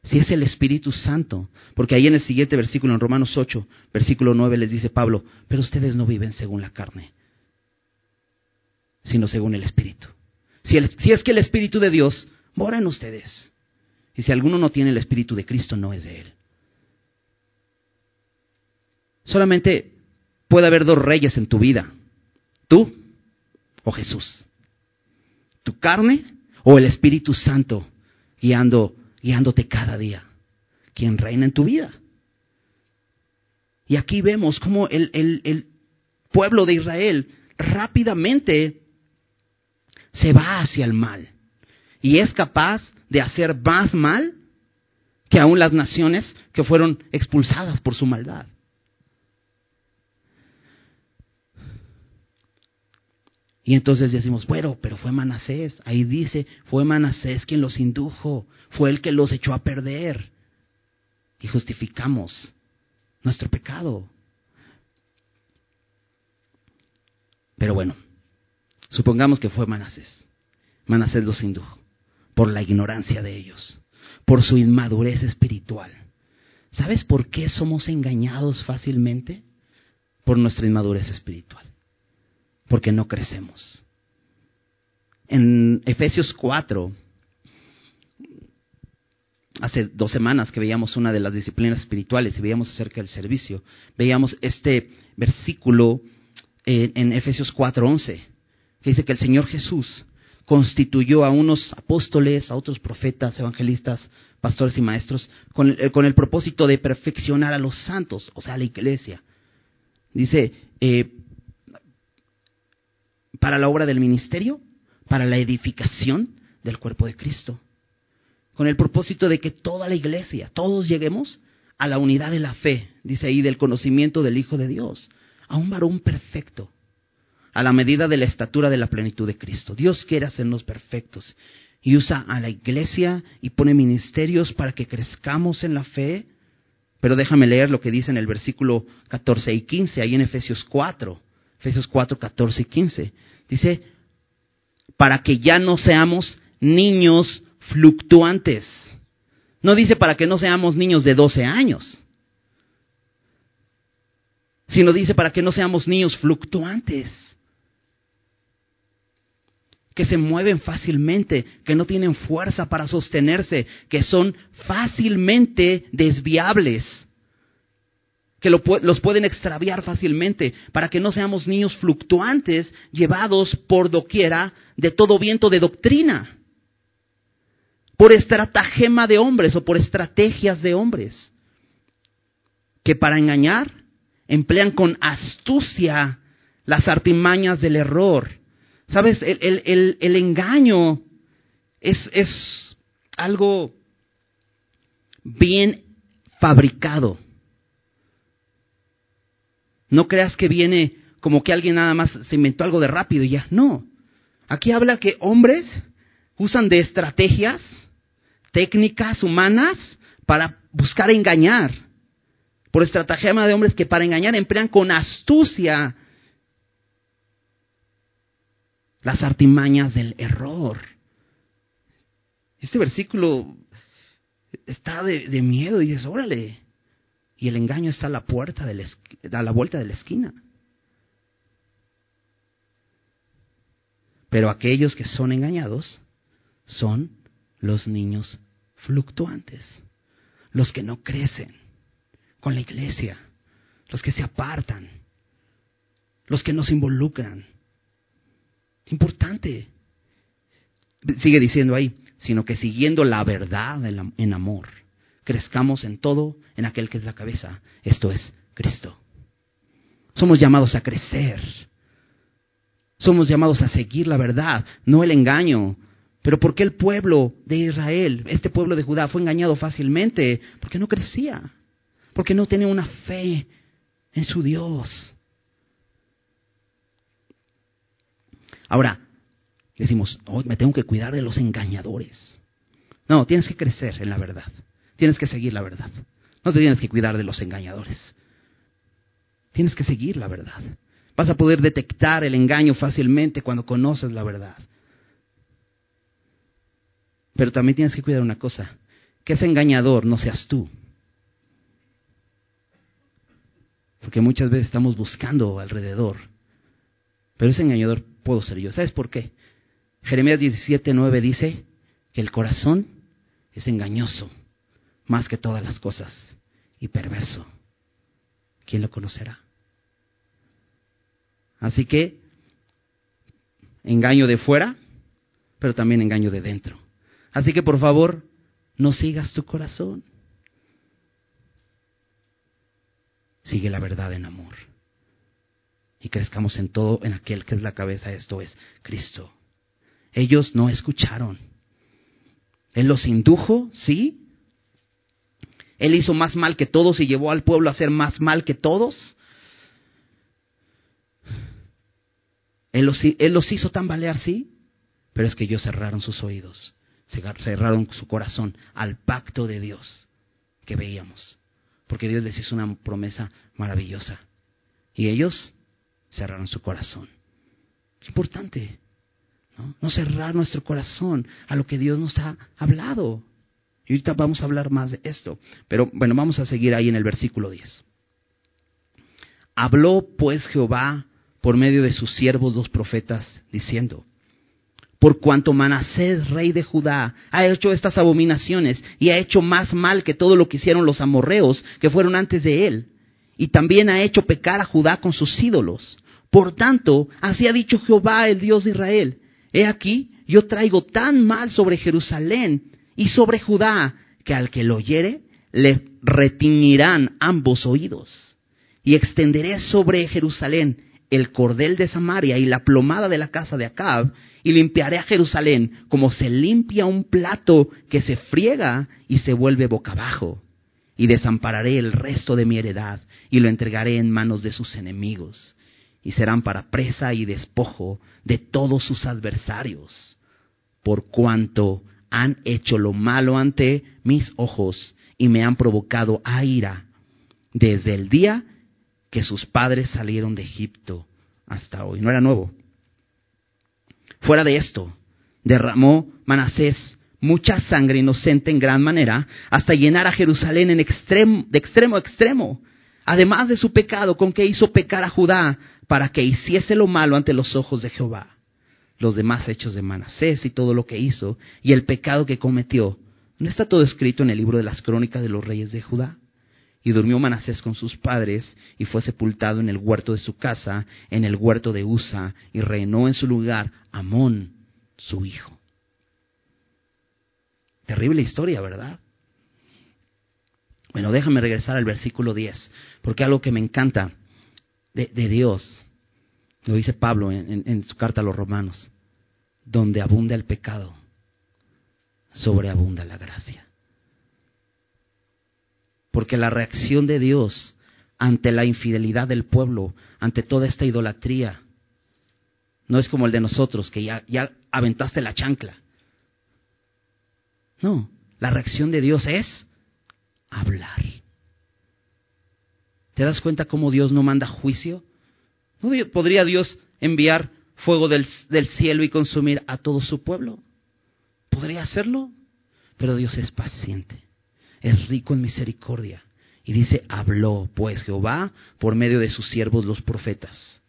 Speaker 1: Si es el Espíritu Santo, porque ahí en el siguiente versículo, en Romanos 8, versículo 9, les dice Pablo, pero ustedes no viven según la carne, sino según el Espíritu. Si, si es que el Espíritu de Dios mora en ustedes, y si alguno no tiene el Espíritu de Cristo, no es de Él. Solamente puede haber dos reyes en tu vida, ¿Tú o Jesús? ¿Tu carne o el Espíritu Santo guiando, guiándote cada día? ¿Quién reina en tu vida? Y aquí vemos cómo el, el pueblo de Israel rápidamente se va hacia el mal y es capaz de hacer más mal que aún las naciones que fueron expulsadas por su maldad. Y entonces decimos, bueno, pero fue Manasés. Ahí dice, fue Manasés quien los indujo, fue el que los echó a perder. Y justificamos nuestro pecado. Pero bueno, supongamos que fue Manasés. Manasés los indujo por la ignorancia de ellos, por su inmadurez espiritual. ¿Sabes por qué somos engañados fácilmente? Por nuestra inmadurez espiritual porque no crecemos. En Efesios 4, hace dos semanas que veíamos una de las disciplinas espirituales y veíamos acerca del servicio, veíamos este versículo en, en Efesios 4:11, que dice que el Señor Jesús constituyó a unos apóstoles, a otros profetas, evangelistas, pastores y maestros, con el, con el propósito de perfeccionar a los santos, o sea, a la iglesia. Dice, eh, para la obra del ministerio, para la edificación del cuerpo de Cristo. Con el propósito de que toda la iglesia, todos lleguemos a la unidad de la fe, dice ahí, del conocimiento del Hijo de Dios, a un varón perfecto, a la medida de la estatura de la plenitud de Cristo. Dios quiere hacernos perfectos y usa a la iglesia y pone ministerios para que crezcamos en la fe. Pero déjame leer lo que dice en el versículo 14 y 15, ahí en Efesios 4, Efesios 4, 14 y 15. Dice, para que ya no seamos niños fluctuantes. No dice para que no seamos niños de 12 años, sino dice para que no seamos niños fluctuantes, que se mueven fácilmente, que no tienen fuerza para sostenerse, que son fácilmente desviables, que los pueden extraviar fácilmente, para que no seamos niños fluctuantes llevados por doquiera de todo viento de doctrina por estratagema de hombres o por estrategias de hombres, que para engañar emplean con astucia las artimañas del error. ¿Sabes? El, engaño es, es algo bien fabricado. No creas que viene como que alguien nada más se inventó algo de rápido y ya. No. Aquí habla que hombres usan de estrategias técnicas humanas para buscar engañar. Por estratagema de hombres que para engañar emplean con astucia las artimañas del error. Este versículo está de, miedo y dices, órale. Y el engaño está a la puerta de a la vuelta de la esquina. Pero aquellos que son engañados son los niños fluctuantes, los que no crecen con la iglesia, los que se apartan, los que no se involucran. Importante. Sigue diciendo ahí, sino que siguiendo la verdad en amor, crezcamos en todo en aquel que es la cabeza, esto es Cristo. Somos llamados a crecer. Somos llamados a seguir la verdad, no el engaño, pero ¿por qué el pueblo de Israel, este pueblo de Judá, fue engañado fácilmente? Porque no crecía, porque no tenía una fe en su Dios. Ahora, decimos, oh, me tengo que cuidar de los engañadores. No, tienes que crecer en la verdad. Tienes que seguir la verdad. No te tienes que cuidar de los engañadores. Tienes que seguir la verdad. Vas a poder detectar el engaño fácilmente cuando conoces la verdad. Pero también tienes que cuidar una cosa, que ese engañador no seas tú. Porque muchas veces estamos buscando alrededor. Pero ese engañador puedo ser yo. ¿Sabes por qué? Jeremías 17:9 dice que el corazón es engañoso más que todas las cosas y perverso. ¿Quién lo conocerá? Así que engaño de fuera, pero también engaño de dentro. Así que por favor, no sigas tu corazón. Sigue la verdad en amor. Y crezcamos en todo, en aquel que es la cabeza, esto es Cristo. Ellos no escucharon. Él los indujo, sí. Él hizo más mal que todos y llevó al pueblo a hacer más mal que todos. Él los, él los hizo tambalear, sí. Pero es que ellos cerraron sus oídos cerraron su corazón al pacto de Dios que veíamos. Porque Dios les hizo una promesa maravillosa. Y ellos cerraron su corazón. Importante. no cerrar nuestro corazón a lo que Dios nos ha hablado. Y ahorita vamos a hablar más de esto. Pero bueno, vamos a seguir ahí en el versículo 10. Habló pues Jehová por medio de sus siervos los profetas, diciendo, por cuanto Manasés, rey de Judá, ha hecho estas abominaciones y ha hecho más mal que todo lo que hicieron los amorreos que fueron antes de él, y también ha hecho pecar a Judá con sus ídolos. Por tanto, así ha dicho Jehová, el Dios de Israel, he aquí, yo traigo tan mal sobre Jerusalén y sobre Judá, que al que lo oyere, le retiñirán ambos oídos, y extenderé sobre Jerusalén el cordel de Samaria y la plomada de la casa de Acab, y limpiaré a Jerusalén como se limpia un plato que se friega y se vuelve boca abajo. Y desampararé el resto de mi heredad y lo entregaré en manos de sus enemigos, y serán para presa y despojo de todos sus adversarios, por cuanto han hecho lo malo ante mis ojos y me han provocado a ira desde el día que sus padres salieron de Egipto hasta hoy. No era nuevo. Fuera de esto, derramó Manasés mucha sangre inocente en gran manera, hasta llenar a Jerusalén en extremo, de extremo a extremo, además de su pecado con que hizo pecar a Judá para que hiciese lo malo ante los ojos de Jehová. Los demás hechos de Manasés y todo lo que hizo y el pecado que cometió, ¿no está todo escrito en el libro de las crónicas de los reyes de Judá? Y durmió Manasés con sus padres y fue sepultado en el huerto de su casa, en el huerto de Usa, y reinó en su lugar Amón, su hijo. Terrible historia, ¿verdad? Bueno, déjame regresar al versículo 10, porque algo que me encanta de, Dios, lo dice Pablo en su carta a los romanos, donde abunda el pecado, sobreabunda la gracia. Porque la reacción de Dios ante la infidelidad del pueblo, ante toda esta idolatría, no es como el de nosotros, que ya, ya aventaste la chancla. No, la reacción de Dios es hablar. ¿Te das cuenta cómo Dios no manda juicio? ¿No podría Dios enviar fuego del, del, cielo y consumir a todo su pueblo? ¿Podría hacerlo? Pero Dios es paciente es rico en misericordia. Y dice, habló pues Jehová por medio de sus siervos los profetas.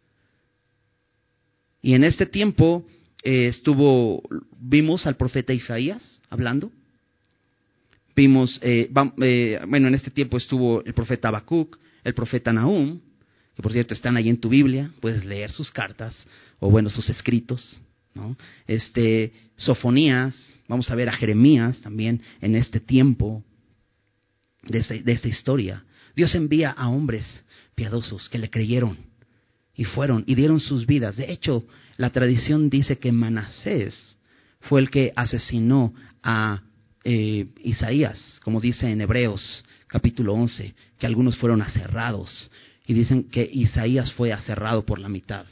Speaker 1: Y en este tiempo eh, estuvo, vimos al profeta Isaías hablando. Vimos, eh, eh, bueno, en este tiempo estuvo el profeta Habacuc, el profeta Nahum, que por cierto están ahí en tu Biblia, puedes leer sus cartas, o bueno, sus escritos. ¿no? Este, Sofonías, vamos a ver a Jeremías también en este tiempo de, esta historia. Dios envía a hombres piadosos que le creyeron y fueron y dieron sus vidas. De hecho, la tradición dice que Manasés fue el que asesinó a eh, Isaías, como dice en Hebreos capítulo 11, que algunos fueron aserrados. Y dicen que Isaías fue aserrado por la mitad.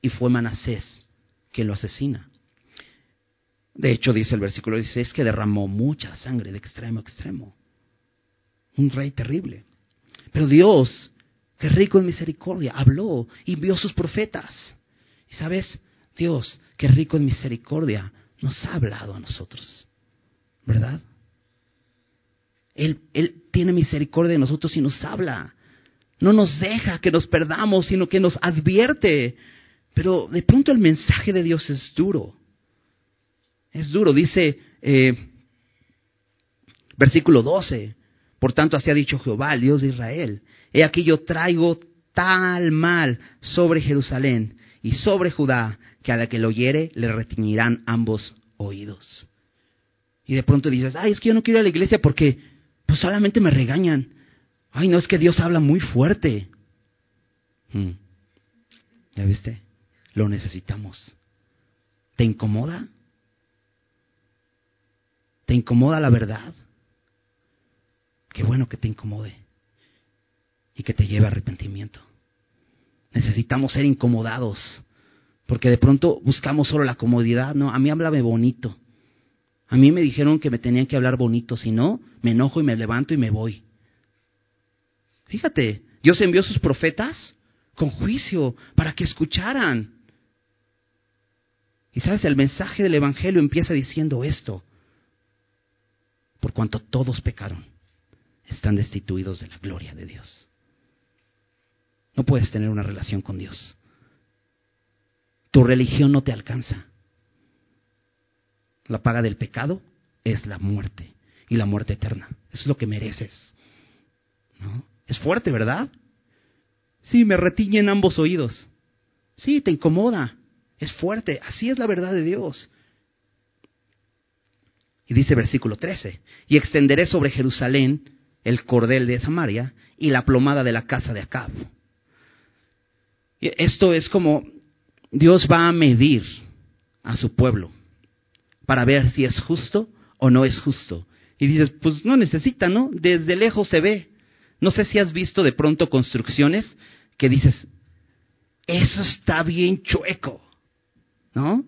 Speaker 1: Y fue Manasés quien lo asesina. De hecho, dice el versículo 16 que derramó mucha sangre de extremo a extremo un rey terrible. Pero Dios, que rico en misericordia, habló y envió sus profetas. Y sabes, Dios, que rico en misericordia, nos ha hablado a nosotros. ¿Verdad? Él, él tiene misericordia de nosotros y nos habla. No nos deja que nos perdamos, sino que nos advierte. Pero de pronto el mensaje de Dios es duro. Es duro, dice eh, versículo 12. Por tanto, así ha dicho Jehová, el Dios de Israel. He aquí yo traigo tal mal sobre Jerusalén y sobre Judá, que a la que lo oyere le retiñirán ambos oídos. Y de pronto dices, ay, es que yo no quiero ir a la iglesia porque pues solamente me regañan. Ay, no, es que Dios habla muy fuerte. Hmm. ¿Ya viste? Lo necesitamos. ¿Te incomoda? ¿Te incomoda la verdad? Qué bueno que te incomode y que te lleve a arrepentimiento. Necesitamos ser incomodados, porque de pronto buscamos solo la comodidad. No, a mí háblame bonito. A mí me dijeron que me tenían que hablar bonito, si no, me enojo y me levanto y me voy. Fíjate, Dios envió a sus profetas con juicio para que escucharan. Y sabes, el mensaje del Evangelio empieza diciendo esto, por cuanto todos pecaron están destituidos de la gloria de Dios. No puedes tener una relación con Dios. Tu religión no te alcanza. La paga del pecado es la muerte y la muerte eterna. Es lo que mereces. ¿No? Es fuerte, ¿verdad? Sí, me retiñen ambos oídos. Sí, te incomoda. Es fuerte. Así es la verdad de Dios. Y dice versículo 13, y extenderé sobre Jerusalén el cordel de Samaria y la plomada de la casa de Acab. Esto es como Dios va a medir a su pueblo para ver si es justo o no es justo. Y dices, pues no necesita, ¿no? Desde lejos se ve. No sé si has visto de pronto construcciones que dices, eso está bien chueco, ¿no?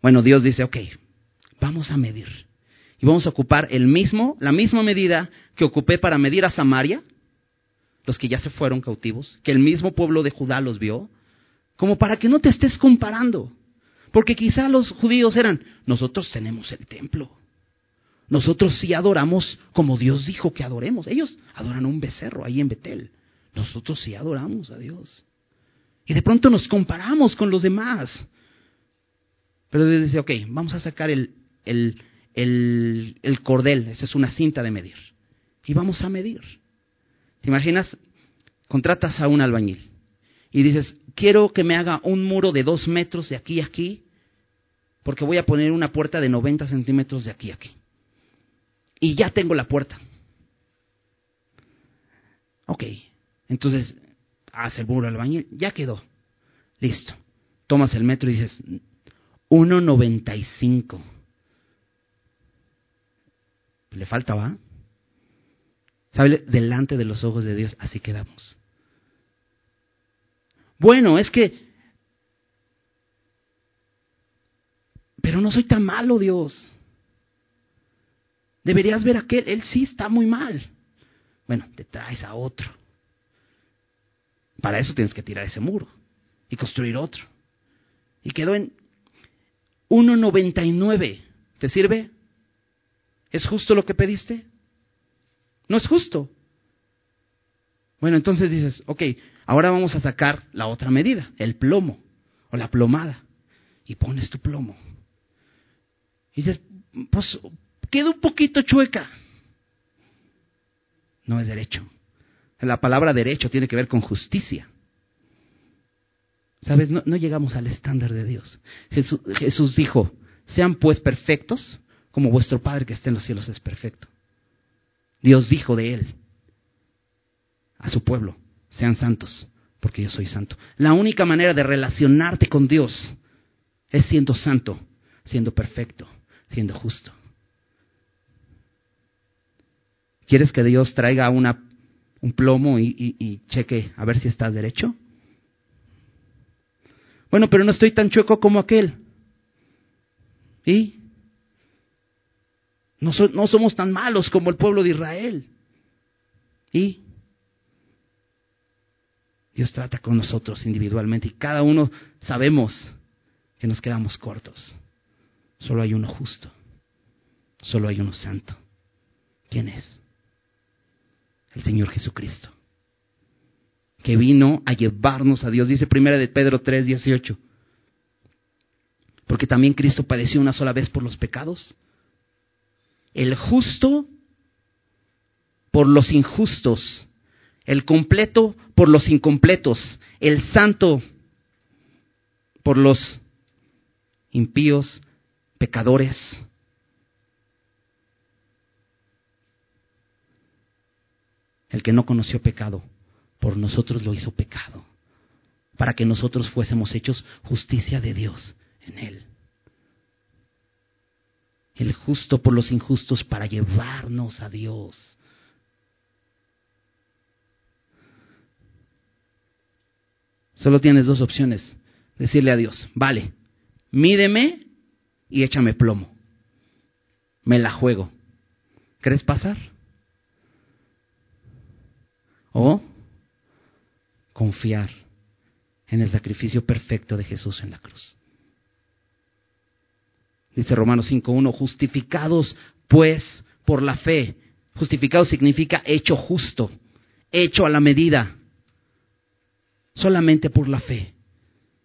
Speaker 1: Bueno, Dios dice, ok, vamos a medir. Y vamos a ocupar el mismo, la misma medida que ocupé para medir a Samaria, los que ya se fueron cautivos, que el mismo pueblo de Judá los vio, como para que no te estés comparando. Porque quizá los judíos eran, nosotros tenemos el templo. Nosotros sí adoramos como Dios dijo que adoremos. Ellos adoran un becerro ahí en Betel. Nosotros sí adoramos a Dios. Y de pronto nos comparamos con los demás. Pero Dios dice, ok, vamos a sacar el, el, el, el cordel, esa es una cinta de medir. Y vamos a medir. ¿Te imaginas? Contratas a un albañil y dices, quiero que me haga un muro de dos metros de aquí a aquí, porque voy a poner una puerta de 90 centímetros de aquí a aquí. Y ya tengo la puerta. Ok, entonces hace el muro albañil, ya quedó. Listo. Tomas el metro y dices, 1.95. Le falta, ¿va? ¿Sabe? Delante de los ojos de Dios, así quedamos. Bueno, es que... Pero no soy tan malo, Dios. Deberías ver a aquel, él sí está muy mal. Bueno, te traes a otro. Para eso tienes que tirar ese muro y construir otro. Y quedó en 1.99. ¿Te sirve? ¿Es justo lo que pediste? No es justo. Bueno, entonces dices, ok, ahora vamos a sacar la otra medida, el plomo o la plomada. Y pones tu plomo. Y dices, pues queda un poquito chueca. No es derecho. La palabra derecho tiene que ver con justicia. ¿Sabes? No, llegamos al estándar de Dios. Jesús, Jesús dijo, sean pues perfectos como vuestro Padre que está en los cielos es perfecto. Dios dijo de él a su pueblo, sean santos, porque yo soy santo. La única manera de relacionarte con Dios es siendo santo, siendo perfecto, siendo justo. ¿Quieres que Dios traiga un plomo y, y cheque a ver si estás derecho? Bueno, pero no estoy tan chueco como aquel. ¿Y? No, no somos tan malos como el pueblo de Israel. ¿Y? Dios trata con nosotros individualmente y cada uno sabemos que nos quedamos cortos. Solo hay uno justo. Solo hay uno santo. ¿Quién es? El Señor Jesucristo que vino a llevarnos a Dios. Dice primera de Pedro 3, 18. Porque también Cristo padeció una sola vez por los pecados. El justo por los injustos. El completo por los incompletos. El santo por los impíos, pecadores. El que no conoció pecado por nosotros lo hizo pecado, para que nosotros fuésemos hechos justicia de Dios en Él. El justo por los injustos para llevarnos a Dios. Solo tienes dos opciones. Decirle a Dios, vale, mídeme y échame plomo. Me la juego. ¿Crees pasar? O confiar en el sacrificio perfecto de Jesús en la cruz. Dice Romanos 5.1, justificados pues por la fe. Justificado significa hecho justo, hecho a la medida, solamente por la fe.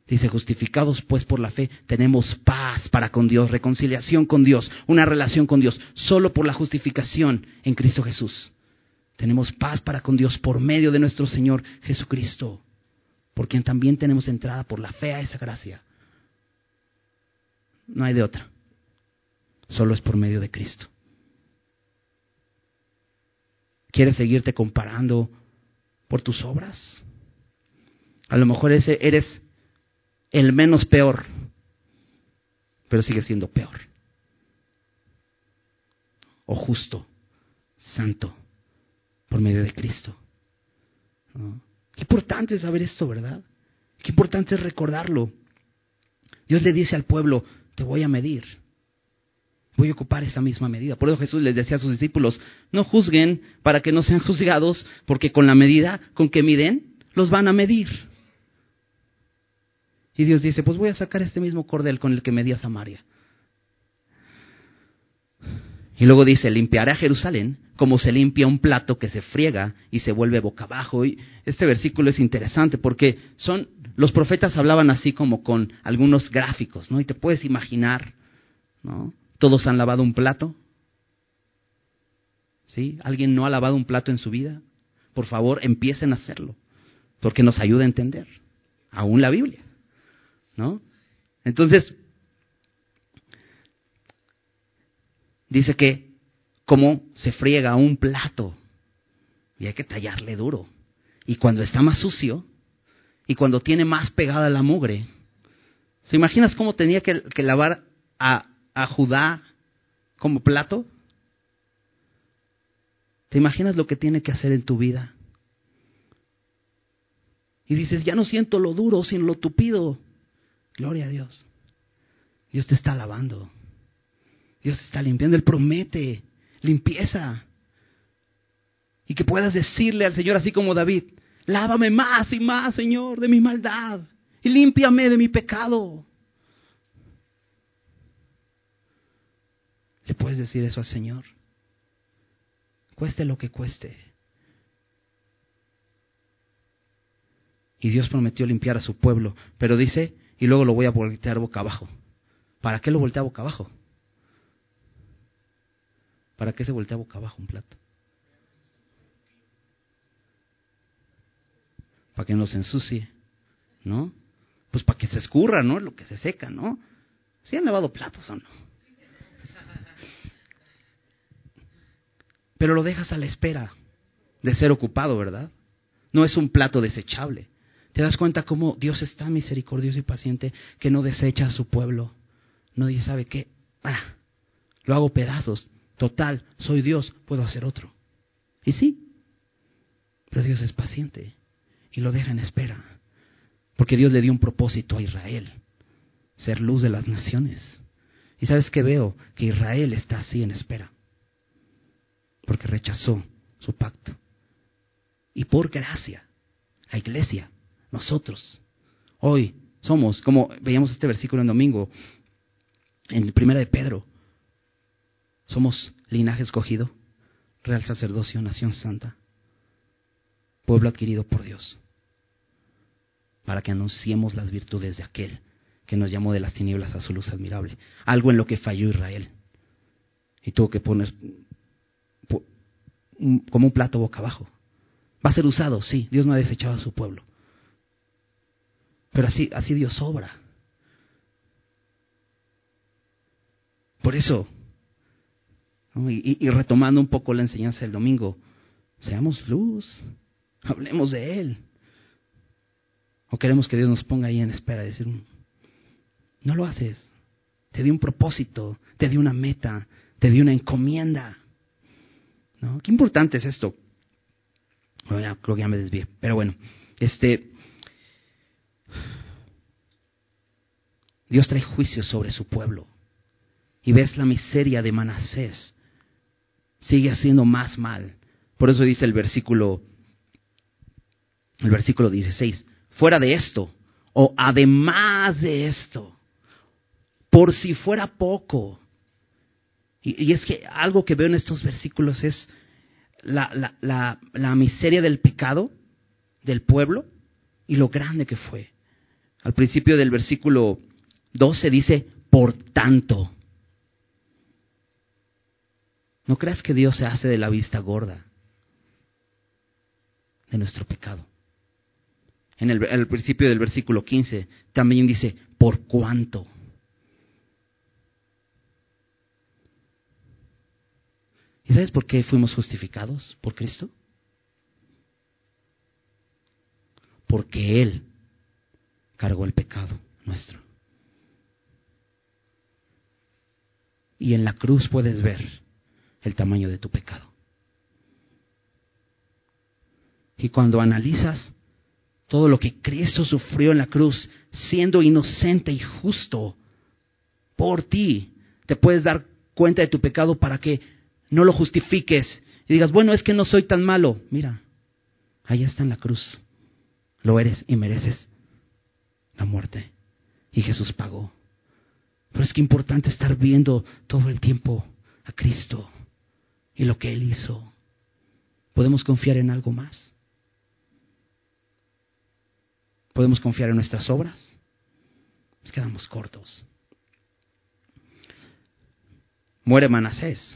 Speaker 1: Dice, justificados pues por la fe, tenemos paz para con Dios, reconciliación con Dios, una relación con Dios, solo por la justificación en Cristo Jesús. Tenemos paz para con Dios por medio de nuestro Señor Jesucristo, por quien también tenemos entrada por la fe a esa gracia. No hay de otra. Solo es por medio de Cristo. ¿Quieres seguirte comparando por tus obras? A lo mejor ese eres el menos peor, pero sigue siendo peor. O justo, santo, por medio de Cristo. Qué importante es saber esto, ¿verdad? Qué importante es recordarlo. Dios le dice al pueblo, te voy a medir. Voy a ocupar esa misma medida. Por eso Jesús les decía a sus discípulos, no juzguen para que no sean juzgados, porque con la medida con que miden, los van a medir. Y Dios dice, pues voy a sacar este mismo cordel con el que medía Samaria. Y luego dice, limpiaré a Jerusalén como se limpia un plato que se friega y se vuelve boca abajo. Y este versículo es interesante porque son los profetas hablaban así como con algunos gráficos, ¿no? Y te puedes imaginar, ¿no? Todos han lavado un plato. ¿Sí? ¿Alguien no ha lavado un plato en su vida? Por favor, empiecen a hacerlo, porque nos ayuda a entender aún la Biblia, ¿no? Entonces, dice que como se friega un plato y hay que tallarle duro. Y cuando está más sucio y cuando tiene más pegada la mugre, ¿se imaginas cómo tenía que, lavar a, a Judá como plato? ¿Te imaginas lo que tiene que hacer en tu vida? Y dices, ya no siento lo duro, sino lo tupido. Gloria a Dios. Dios te está lavando. Dios está limpiando, Él promete limpieza. Y que puedas decirle al Señor así como David, lávame más y más, Señor, de mi maldad y límpiame de mi pecado. Le puedes decir eso al Señor. Cueste lo que cueste. Y Dios prometió limpiar a su pueblo, pero dice, y luego lo voy a voltear boca abajo. ¿Para qué lo voltea boca abajo? ¿Para qué se voltea boca abajo un plato? Para que no se ensucie, ¿no? Pues para que se escurra, ¿no? Lo que se seca, ¿no? ¿Sí han lavado platos o no? Pero lo dejas a la espera de ser ocupado, ¿verdad? No es un plato desechable. ¿Te das cuenta cómo Dios está misericordioso y paciente que no desecha a su pueblo? No dice, ¿sabe qué? Ah, lo hago pedazos. Total, soy Dios, puedo hacer otro. Y sí, pero Dios es paciente y lo deja en espera. Porque Dios le dio un propósito a Israel, ser luz de las naciones. Y sabes que veo que Israel está así en espera, porque rechazó su pacto. Y por gracia, la iglesia, nosotros, hoy somos, como veíamos este versículo en domingo, en primera de Pedro, somos linaje escogido, real sacerdocio, nación santa, pueblo adquirido por Dios, para que anunciemos las virtudes de aquel que nos llamó de las tinieblas a su luz admirable. Algo en lo que falló Israel. Y tuvo que poner como un plato boca abajo. Va a ser usado, sí. Dios no ha desechado a su pueblo. Pero así, así Dios obra. Por eso, y, retomando un poco la enseñanza del domingo, seamos luz, hablemos de Él. O queremos que Dios nos ponga ahí en espera, de decir, no lo haces. Te di un propósito, te di una meta, te di una encomienda. Qué importante es esto. creo que ya me desvié. Pero bueno, este. Dios trae juicio sobre su pueblo. Y ves la miseria de Manasés sigue haciendo más mal. Por eso dice el versículo, el versículo 16, fuera de esto, o además de esto, por si fuera poco. Y, es que algo que veo en estos versículos es la, la, la miseria del pecado del pueblo y lo grande que fue. Al principio del versículo 12 dice, por tanto. No creas que Dios se hace de la vista gorda de nuestro pecado. En el, principio del versículo 15 también dice, ¿por cuánto? ¿Y sabes por qué fuimos justificados por Cristo? Porque Él cargó el pecado nuestro. Y en la cruz puedes ver el tamaño de tu pecado. Y cuando analizas todo lo que Cristo sufrió en la cruz, siendo inocente y justo por ti, te puedes dar cuenta de tu pecado para que no lo justifiques y digas, bueno, es que no soy tan malo. Mira, ahí está en la cruz. Lo eres y mereces la muerte. Y Jesús pagó. Pero es que importante estar viendo todo el tiempo a Cristo y lo que Él hizo. ¿Podemos confiar en algo más? ¿Podemos confiar en nuestras obras? Nos quedamos cortos. Muere Manasés.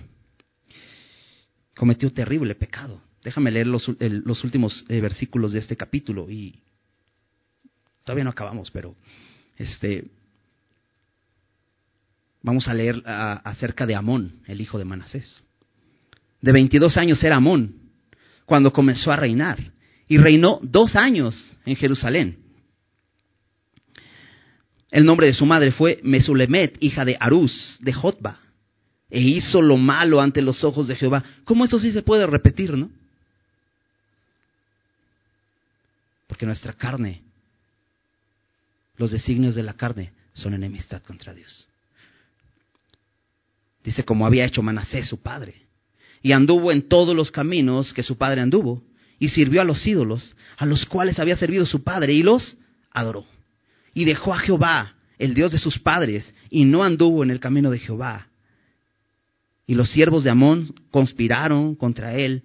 Speaker 1: Cometió terrible pecado. Déjame leer los, últimos eh, versículos de este capítulo y todavía no acabamos, pero este vamos a leer acerca de Amón, el hijo de Manasés. De 22 años era Amón cuando comenzó a reinar y reinó dos años en Jerusalén. El nombre de su madre fue Mesulemet, hija de Arús, de Jotba, e hizo lo malo ante los ojos de Jehová. ¿Cómo eso sí se puede repetir, no? Porque nuestra carne, los designios de la carne, son enemistad contra Dios. Dice como había hecho Manasés su padre. Y anduvo en todos los caminos que su padre anduvo. Y sirvió a los ídolos, a los cuales había servido su padre, y los adoró. Y dejó a Jehová, el Dios de sus padres, y no anduvo en el camino de Jehová. Y los siervos de Amón conspiraron contra él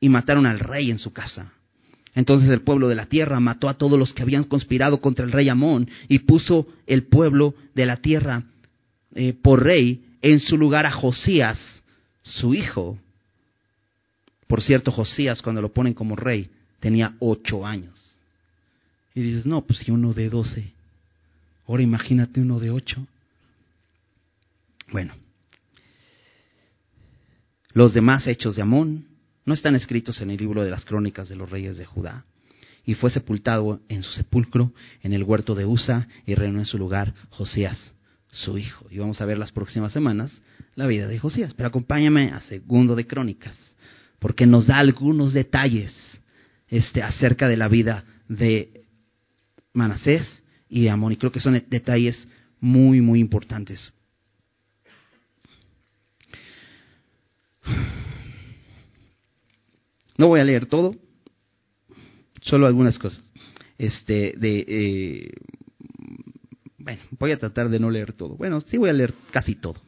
Speaker 1: y mataron al rey en su casa. Entonces el pueblo de la tierra mató a todos los que habían conspirado contra el rey Amón y puso el pueblo de la tierra eh, por rey en su lugar a Josías, su hijo. Por cierto, Josías cuando lo ponen como rey tenía ocho años. Y dices, no, pues si uno de doce. Ahora imagínate uno de ocho. Bueno, los demás hechos de Amón no están escritos en el libro de las crónicas de los reyes de Judá. Y fue sepultado en su sepulcro en el huerto de Usa y reinó en su lugar Josías, su hijo. Y vamos a ver las próximas semanas la vida de Josías. Pero acompáñame a segundo de crónicas, porque nos da algunos detalles este, acerca de la vida de Manasés y de Amón. Y creo que son detalles muy, muy importantes. No voy a leer todo, solo algunas cosas. Este, de, eh, bueno, voy a tratar de no leer todo. Bueno, sí voy a leer casi todo.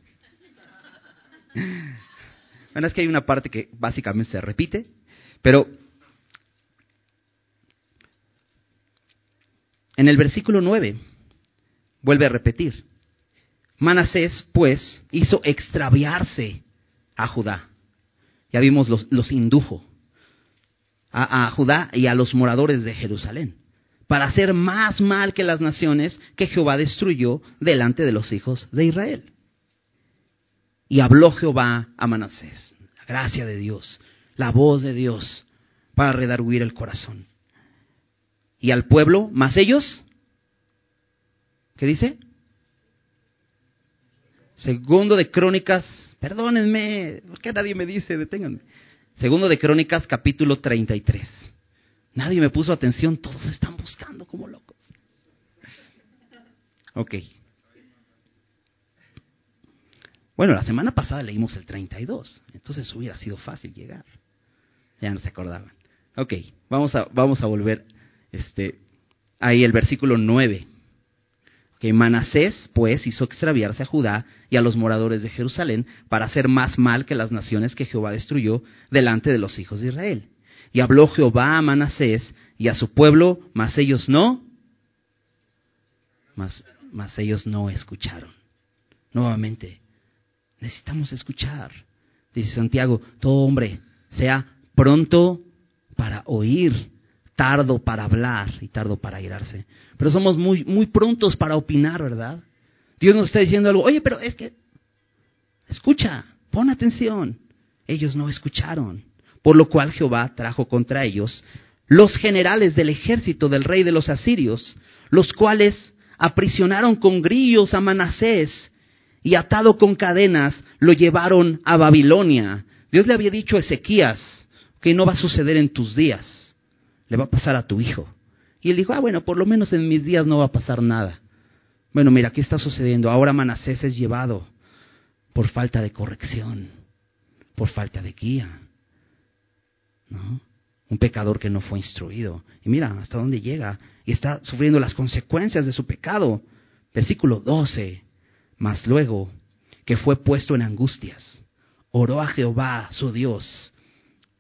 Speaker 1: Bueno, es que hay una parte que básicamente se repite, pero en el versículo 9 vuelve a repetir. Manasés, pues, hizo extraviarse a Judá. Ya vimos, los, los indujo a, Judá y a los moradores de Jerusalén, para hacer más mal que las naciones que Jehová destruyó delante de los hijos de Israel. Y habló Jehová a Manasés, la gracia de Dios, la voz de Dios, para redarguir el corazón. Y al pueblo, más ellos, ¿qué dice? Segundo de Crónicas, perdónenme, porque nadie me dice, deténganme. Segundo de Crónicas, capítulo 33. Nadie me puso atención, todos están buscando como locos. Ok. Bueno, la semana pasada leímos el 32, entonces hubiera sido fácil llegar. Ya no se acordaban. Ok, vamos a, vamos a volver este, ahí el versículo 9 que Manasés, pues, hizo extraviarse a Judá y a los moradores de Jerusalén para hacer más mal que las naciones que Jehová destruyó delante de los hijos de Israel. Y habló Jehová a Manasés y a su pueblo, mas ellos no, mas, mas ellos no escucharon. Nuevamente, necesitamos escuchar. Dice Santiago, todo hombre sea pronto para oír tardo para hablar y tardo para irarse. Pero somos muy, muy prontos para opinar, ¿verdad? Dios nos está diciendo algo, oye, pero es que, escucha, pon atención. Ellos no escucharon, por lo cual Jehová trajo contra ellos los generales del ejército del rey de los asirios, los cuales aprisionaron con grillos a Manasés y atado con cadenas lo llevaron a Babilonia. Dios le había dicho a Ezequías que no va a suceder en tus días, le va a pasar a tu hijo. Y él dijo, ah, bueno, por lo menos en mis días no va a pasar nada. Bueno, mira, ¿qué está sucediendo? Ahora Manasés es llevado por falta de corrección, por falta de guía. ¿No? Un pecador que no fue instruido. Y mira hasta dónde llega. Y está sufriendo las consecuencias de su pecado. Versículo 12. Mas luego que fue puesto en angustias, oró a Jehová, su Dios,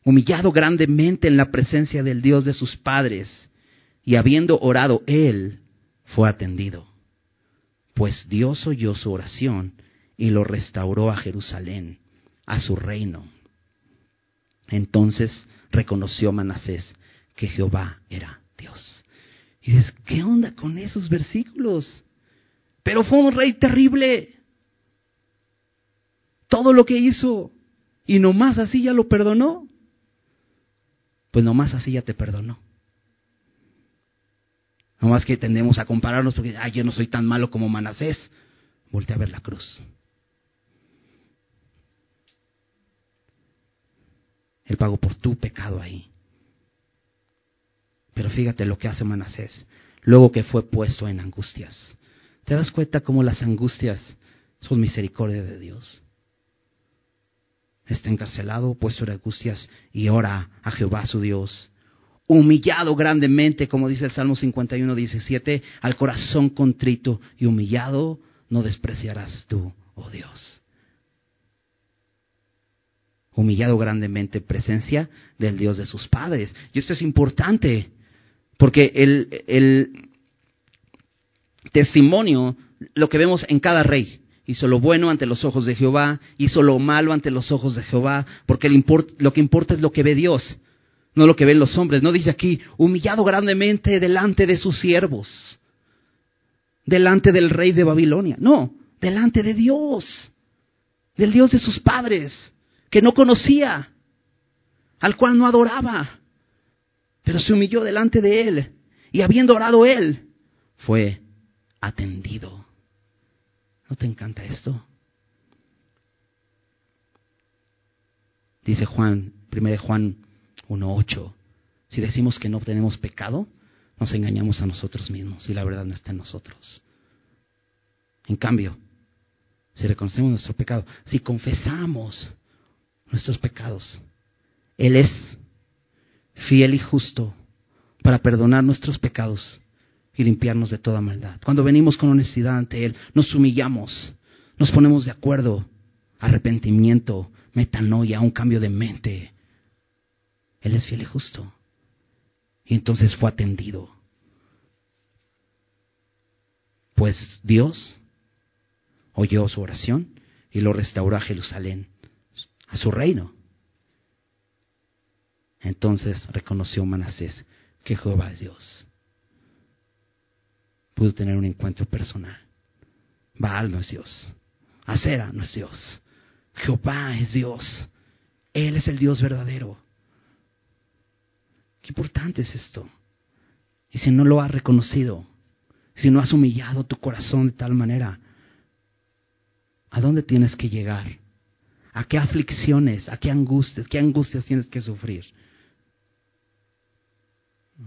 Speaker 1: humillado grandemente en la presencia del Dios de sus padres, y habiendo orado él, fue atendido. Pues Dios oyó su oración y lo restauró a Jerusalén, a su reino. Entonces reconoció Manasés que Jehová era Dios. Y dices, ¿qué onda con esos versículos? Pero fue un rey terrible. Todo lo que hizo. Y nomás así ya lo perdonó. Pues nomás así ya te perdonó. Nomás que tendemos a compararnos porque, yo no soy tan malo como Manasés. Volte a ver la cruz. Él pagó por tu pecado ahí. Pero fíjate lo que hace Manasés. Luego que fue puesto en angustias. ¿Te das cuenta cómo las angustias son misericordia de Dios? Está encarcelado, puesto en angustias y ora a Jehová su Dios. Humillado grandemente, como dice el Salmo 51, 17, al corazón contrito y humillado, no despreciarás tú, oh Dios. Humillado grandemente en presencia del Dios de sus padres. Y esto es importante, porque el, el, testimonio lo que vemos en cada rey. Hizo lo bueno ante los ojos de Jehová, hizo lo malo ante los ojos de Jehová, porque lo que importa es lo que ve Dios, no lo que ven los hombres. No dice aquí, humillado grandemente delante de sus siervos, delante del rey de Babilonia. No, delante de Dios, del Dios de sus padres, que no conocía, al cual no adoraba, pero se humilló delante de él. Y habiendo orado él, fue atendido. ¿No te encanta esto? Dice Juan, 1 Juan 1.8, si decimos que no tenemos pecado, nos engañamos a nosotros mismos y la verdad no está en nosotros. En cambio, si reconocemos nuestro pecado, si confesamos nuestros pecados, Él es fiel y justo para perdonar nuestros pecados y limpiarnos de toda maldad. Cuando venimos con honestidad ante Él, nos humillamos, nos ponemos de acuerdo, arrepentimiento, metanoia, un cambio de mente. Él es fiel y justo. Y entonces fue atendido. Pues Dios oyó su oración y lo restauró a Jerusalén, a su reino. Entonces reconoció Manasés que Jehová es Dios pudo tener un encuentro personal. Baal no es Dios. Acera no es Dios. Jehová es Dios. Él es el Dios verdadero. Qué importante es esto. Y si no lo has reconocido, si no has humillado tu corazón de tal manera, ¿a dónde tienes que llegar? ¿A qué aflicciones, a qué angustias, qué angustias tienes que sufrir?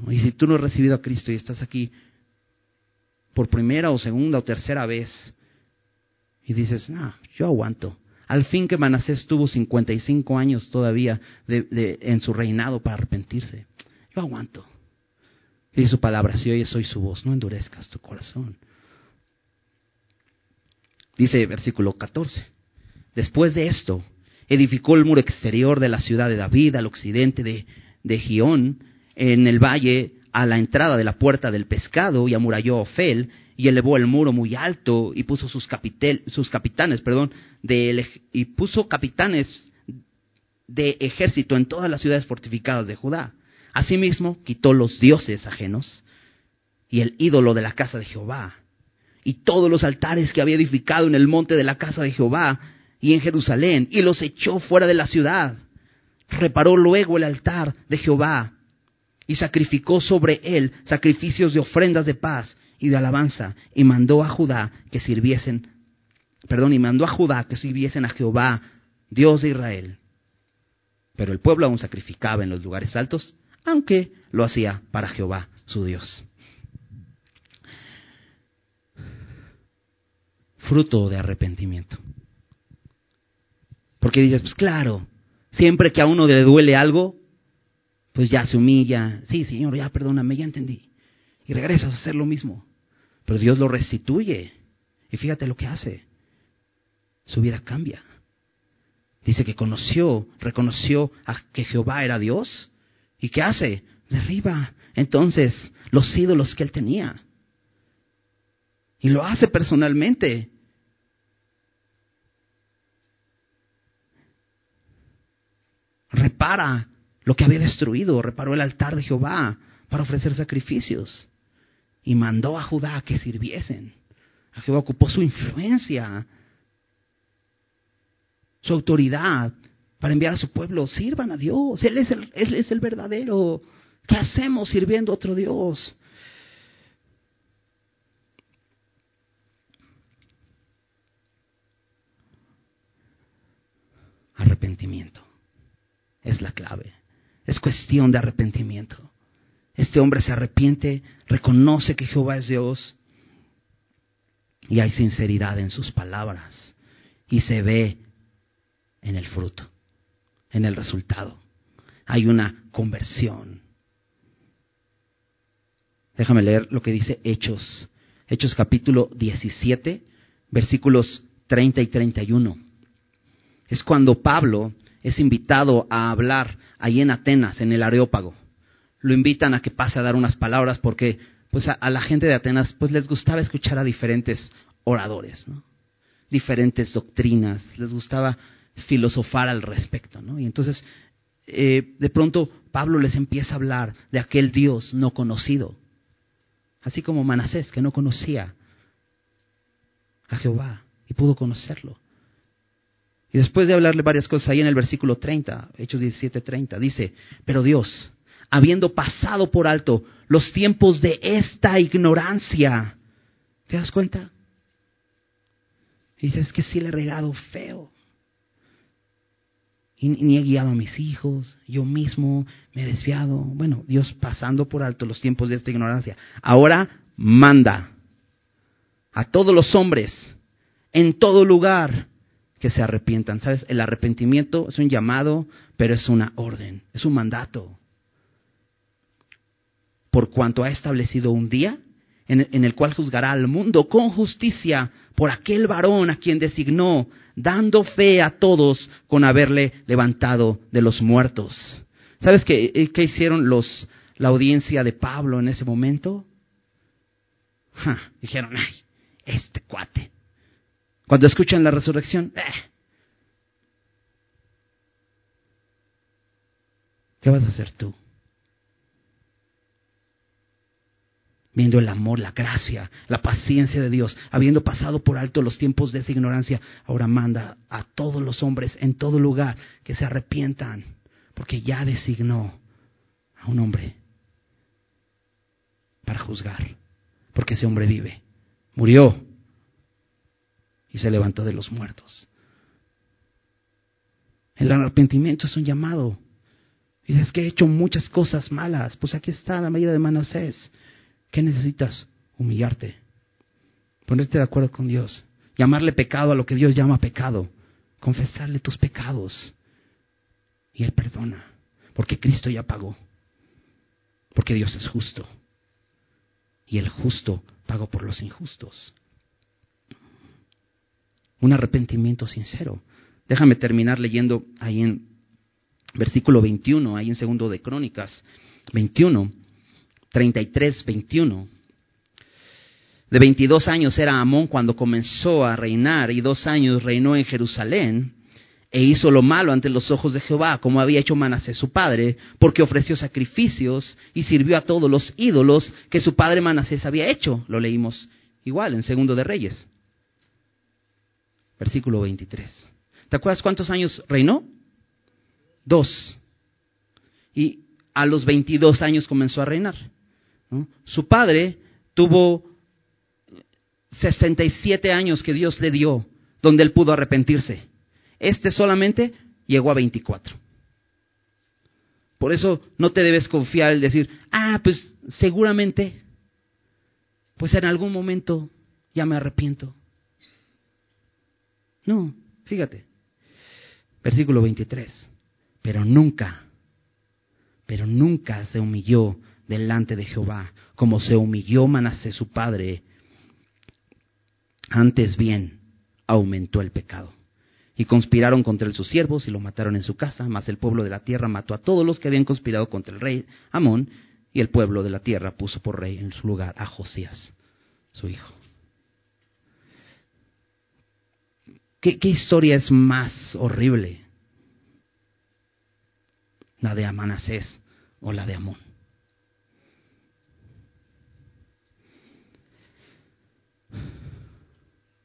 Speaker 1: Y si tú no has recibido a Cristo y estás aquí por primera o segunda o tercera vez y dices, no, yo aguanto. Al fin que Manasés tuvo 55 años todavía en su reinado para arrepentirse. Yo aguanto. Dice su palabra, si oyes hoy su voz, no endurezcas tu corazón. Dice versículo 14. Después de esto, edificó el muro exterior de la ciudad de David al occidente de, de Gión, en el valle a la entrada de la puerta del pescado y amuralló Ofel y elevó el muro muy alto y puso sus, sus capitanes, perdón, y puso capitanes de ejército en todas las ciudades fortificadas de Judá. Asimismo, quitó los dioses ajenos y el ídolo de la casa de Jehová y todos los altares que había edificado en el monte de la casa de Jehová y en Jerusalén y los echó fuera de la ciudad. Reparó luego el altar de Jehová y sacrificó sobre él sacrificios de ofrendas de paz y de alabanza, y mandó a Judá que sirviesen, perdón, y mandó a Judá que sirviesen a Jehová, Dios de Israel. Pero el pueblo aún sacrificaba en los lugares altos, aunque lo hacía para Jehová, su Dios. Fruto de arrepentimiento. Porque dices, pues claro, siempre que a uno le duele algo, pues ya se humilla. Sí, Señor, ya perdóname, ya entendí. Y regresas a hacer lo mismo. Pero Dios lo restituye. Y fíjate lo que hace. Su vida cambia. Dice que conoció, reconoció que Jehová era Dios. ¿Y qué hace? Derriba entonces los ídolos que él tenía. Y lo hace personalmente. Repara lo que había destruido, reparó el altar de Jehová para ofrecer sacrificios y mandó a Judá que sirviesen. A Jehová ocupó su influencia su autoridad para enviar a su pueblo. Sirvan a Dios. Él es el, él es el verdadero. ¿Qué hacemos sirviendo a otro Dios? Arrepentimiento. Es la clave. Es cuestión de arrepentimiento. Este hombre se arrepiente, reconoce que Jehová es Dios y hay sinceridad en sus palabras y se ve en el fruto, en el resultado. Hay una conversión. Déjame leer lo que dice Hechos. Hechos capítulo 17, versículos 30 y 31. Es cuando Pablo es invitado a hablar ahí en Atenas, en el Areópago. Lo invitan a que pase a dar unas palabras porque pues a, la gente de Atenas pues les gustaba escuchar a diferentes oradores, diferentes doctrinas, les gustaba filosofar al respecto. ¿no? Y entonces, eh, de pronto, Pablo les empieza a hablar de aquel Dios no conocido. Así como Manasés, que no conocía a Jehová y pudo conocerlo. Y después de hablarle varias cosas, ahí en el versículo 30, Hechos 17, 30, dice, pero Dios, habiendo pasado por alto los tiempos de esta ignorancia, ¿te das cuenta? Y dices que sí le he regado feo y ni he guiado a mis hijos, yo mismo me he desviado. Bueno, Dios pasando por alto los tiempos de esta ignorancia. Ahora manda a todos los hombres en todo lugar que se arrepientan. ¿Sabes? El arrepentimiento es un llamado, pero es una orden, es un mandato. Por cuanto ha establecido un día en, el cual juzgará al mundo con justicia por aquel varón a quien designó, dando fe a todos con haberle levantado de los muertos. ¿Sabes qué, eh, qué hicieron los, la audiencia de Pablo en ese momento? dijeron, ay, este cuate. Cuando escuchan la resurrección, eh. ¿qué vas a hacer tú? viendo el amor, la gracia, la paciencia de Dios, habiendo pasado por alto los tiempos de esa ignorancia, ahora manda a todos los hombres en todo lugar que se arrepientan, porque ya designó a un hombre para juzgar, porque ese hombre vive, murió y se levantó de los muertos. El arrepentimiento es un llamado. Dices que he hecho muchas cosas malas. Pues aquí está la medida de Manasés. ¿Qué necesitas? Humillarte, ponerte de acuerdo con Dios, llamarle pecado a lo que Dios llama pecado, confesarle tus pecados. Y Él perdona, porque Cristo ya pagó, porque Dios es justo. Y el justo pagó por los injustos. Un arrepentimiento sincero. Déjame terminar leyendo ahí en versículo 21, ahí en segundo de Crónicas 21. 33, 21. De 22 años era Amón cuando comenzó a reinar y dos años reinó en Jerusalén e hizo lo malo ante los ojos de Jehová, como había hecho Manasés su padre, porque ofreció sacrificios y sirvió a todos los ídolos que su padre Manasés había hecho. Lo leímos igual en Segundo de Reyes. Versículo 23. ¿Te acuerdas cuántos años reinó? Dos. Y a los 22 años comenzó a reinar. Su padre tuvo 67 años que Dios le dio donde él pudo arrepentirse. Este solamente llegó a 24. Por eso no te debes confiar el decir, ah, pues seguramente, pues en algún momento ya me arrepiento. No, fíjate. Versículo 23. Pero nunca, pero nunca se humilló delante de Jehová como se humilló Manasés su padre. Antes bien, aumentó el pecado. Y conspiraron contra él sus siervos y lo mataron en su casa, mas el pueblo de la tierra mató a todos los que habían conspirado contra el rey Amón, y el pueblo de la tierra puso por rey en su lugar a Josías, su hijo. ¿Qué, historia es más horrible? ¿La de Amanasés o la de Amón?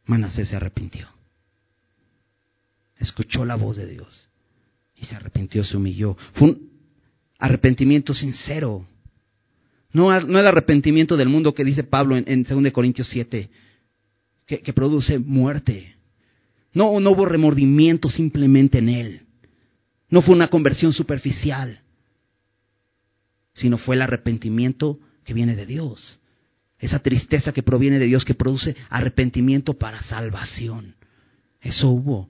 Speaker 1: Manasés se arrepintió. Escuchó la voz de Dios y se arrepintió, se humilló. Fue un arrepentimiento sincero. No, el arrepentimiento del mundo que dice Pablo en, en 2 Corintios 7, que, que produce muerte. No, no hubo remordimiento simplemente en él. No fue una conversión superficial, sino fue el arrepentimiento que viene de Dios. Esa tristeza que proviene de Dios que produce arrepentimiento para salvación. Eso hubo.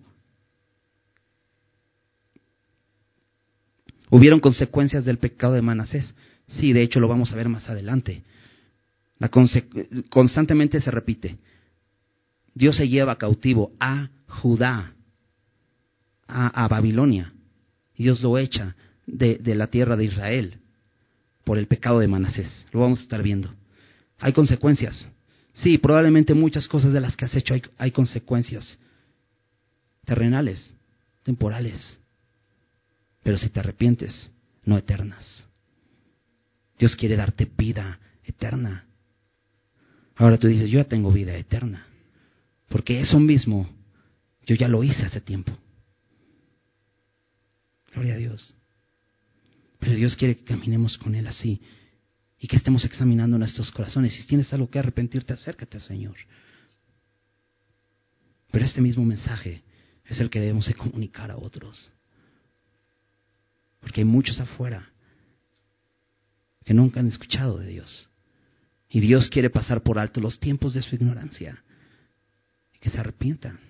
Speaker 1: ¿Hubieron consecuencias del pecado de Manasés? Sí, de hecho lo vamos a ver más adelante. La constantemente se repite. Dios se lleva cautivo a Judá, a, Babilonia. Dios lo echa de, la tierra de Israel por el pecado de Manasés. Lo vamos a estar viendo. Hay consecuencias. Sí, probablemente muchas cosas de las que has hecho hay, hay consecuencias terrenales, temporales. Pero si te arrepientes, no eternas. Dios quiere darte vida eterna. Ahora tú dices, yo ya tengo vida eterna. Porque eso mismo yo ya lo hice hace tiempo. Gloria a Dios. Pero Dios quiere que caminemos con Él así y que estemos examinando nuestros corazones. Si tienes algo que arrepentirte, acércate Señor. Pero este mismo mensaje es el que debemos de comunicar a otros. Porque hay muchos afuera que nunca han escuchado de Dios. Y Dios quiere pasar por alto los tiempos de su ignorancia y que se arrepientan.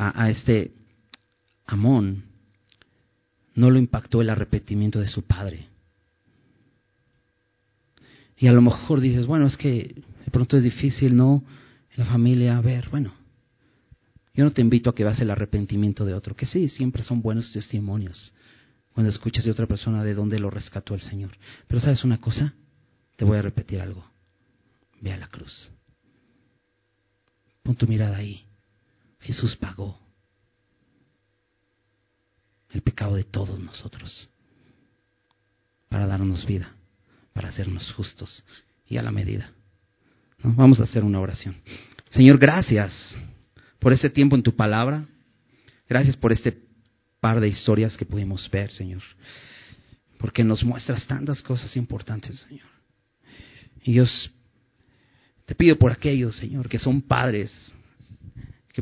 Speaker 1: A, este Amón no lo impactó el arrepentimiento de su padre. Y a lo mejor dices, bueno, es que de pronto es difícil, ¿no? En la familia, a ver, bueno, yo no te invito a que veas el arrepentimiento de otro, que sí, siempre son buenos testimonios cuando escuchas de otra persona de dónde lo rescató el Señor. Pero sabes una cosa, te voy a repetir algo. Ve a la cruz. Pon tu mirada ahí. Jesús pagó el pecado de todos nosotros para darnos vida para hacernos justos y a la medida. Vamos a hacer una oración. Señor, gracias por este tiempo en tu palabra. Gracias por este par de historias que pudimos ver, Señor. Porque nos muestras tantas cosas importantes, Señor. Y Dios, te pido por aquellos, Señor, que son padres,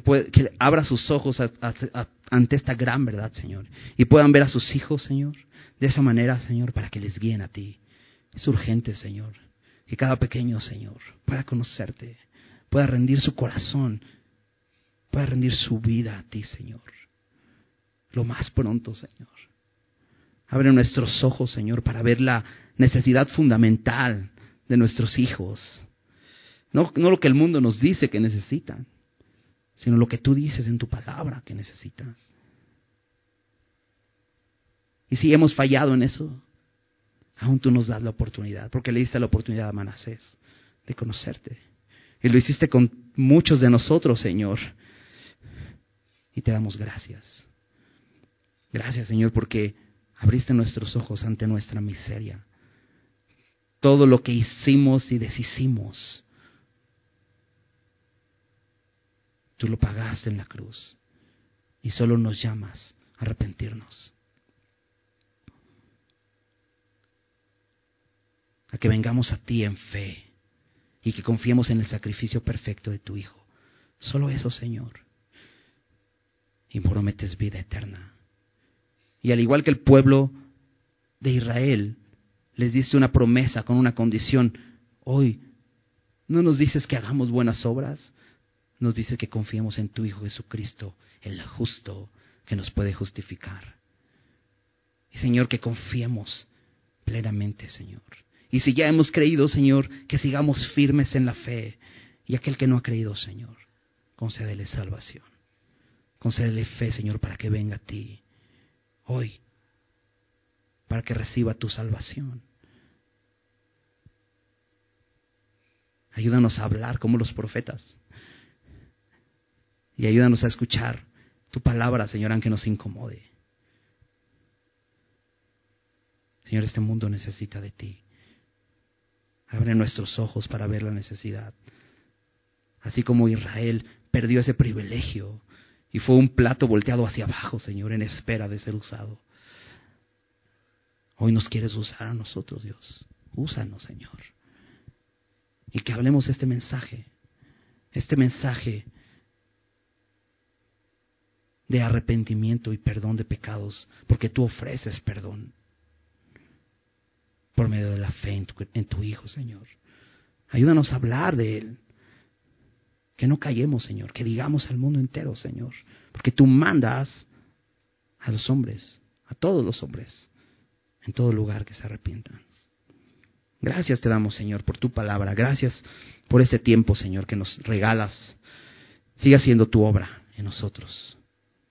Speaker 1: que, abra sus ojos ante esta gran verdad, Señor. Y puedan ver a sus hijos, Señor, de esa manera, Señor, para que les guíen a ti. Es urgente, Señor, que cada pequeño, Señor, pueda conocerte, pueda rendir su corazón, pueda rendir su vida a ti, Señor. Lo más pronto, Señor. Abre nuestros ojos, Señor, para ver la necesidad fundamental de nuestros hijos. No, no lo que el mundo nos dice que necesitan, sino lo que tú dices en tu palabra que necesitan. Y si hemos fallado en eso, aún tú nos das la oportunidad, porque le diste la oportunidad a Manasés de conocerte. Y lo hiciste con muchos de nosotros, Señor. Y te damos gracias. Gracias, Señor, porque abriste nuestros ojos ante nuestra miseria. Todo lo que hicimos y deshicimos, Tú lo pagaste en la cruz y solo nos llamas a arrepentirnos. A que vengamos a ti en fe y que confiemos en el sacrificio perfecto de tu Hijo. Solo eso, Señor. Y prometes vida eterna. Y al igual que el pueblo de Israel, les diste una promesa con una condición. Hoy, ¿no nos dices que hagamos buenas obras? Nos dices que confiemos en tu Hijo Jesucristo, el justo, que nos puede justificar. Y Señor, que confiemos plenamente, Señor. Y si ya hemos creído, Señor, que sigamos firmes en la fe. Y aquel que no ha creído, Señor, concédele salvación. Concédele fe, Señor, para que venga a ti hoy, para que reciba tu salvación. Ayúdanos a hablar como los profetas. Y ayúdanos a escuchar tu palabra, Señor, aunque nos incomode. Señor, este mundo necesita de ti. Abre nuestros ojos para ver la necesidad. Así como Israel perdió ese privilegio y fue un plato volteado hacia abajo, Señor, en espera de ser usado. Hoy nos quieres usar a nosotros, Dios. Úsanos, Señor. Y que hablemos este mensaje, este mensaje de arrepentimiento y perdón de pecados, porque tú ofreces perdón por medio de la fe en tu, Hijo, Señor. Ayúdanos a hablar de Él. Que no callemos, Señor, que digamos al mundo entero, Señor, porque tú mandas a los hombres, a todos los hombres, en todo lugar que se arrepientan. Gracias te damos, Señor, por tu palabra. Gracias por este tiempo, Señor, que nos regalas. Siga siendo tu obra en nosotros.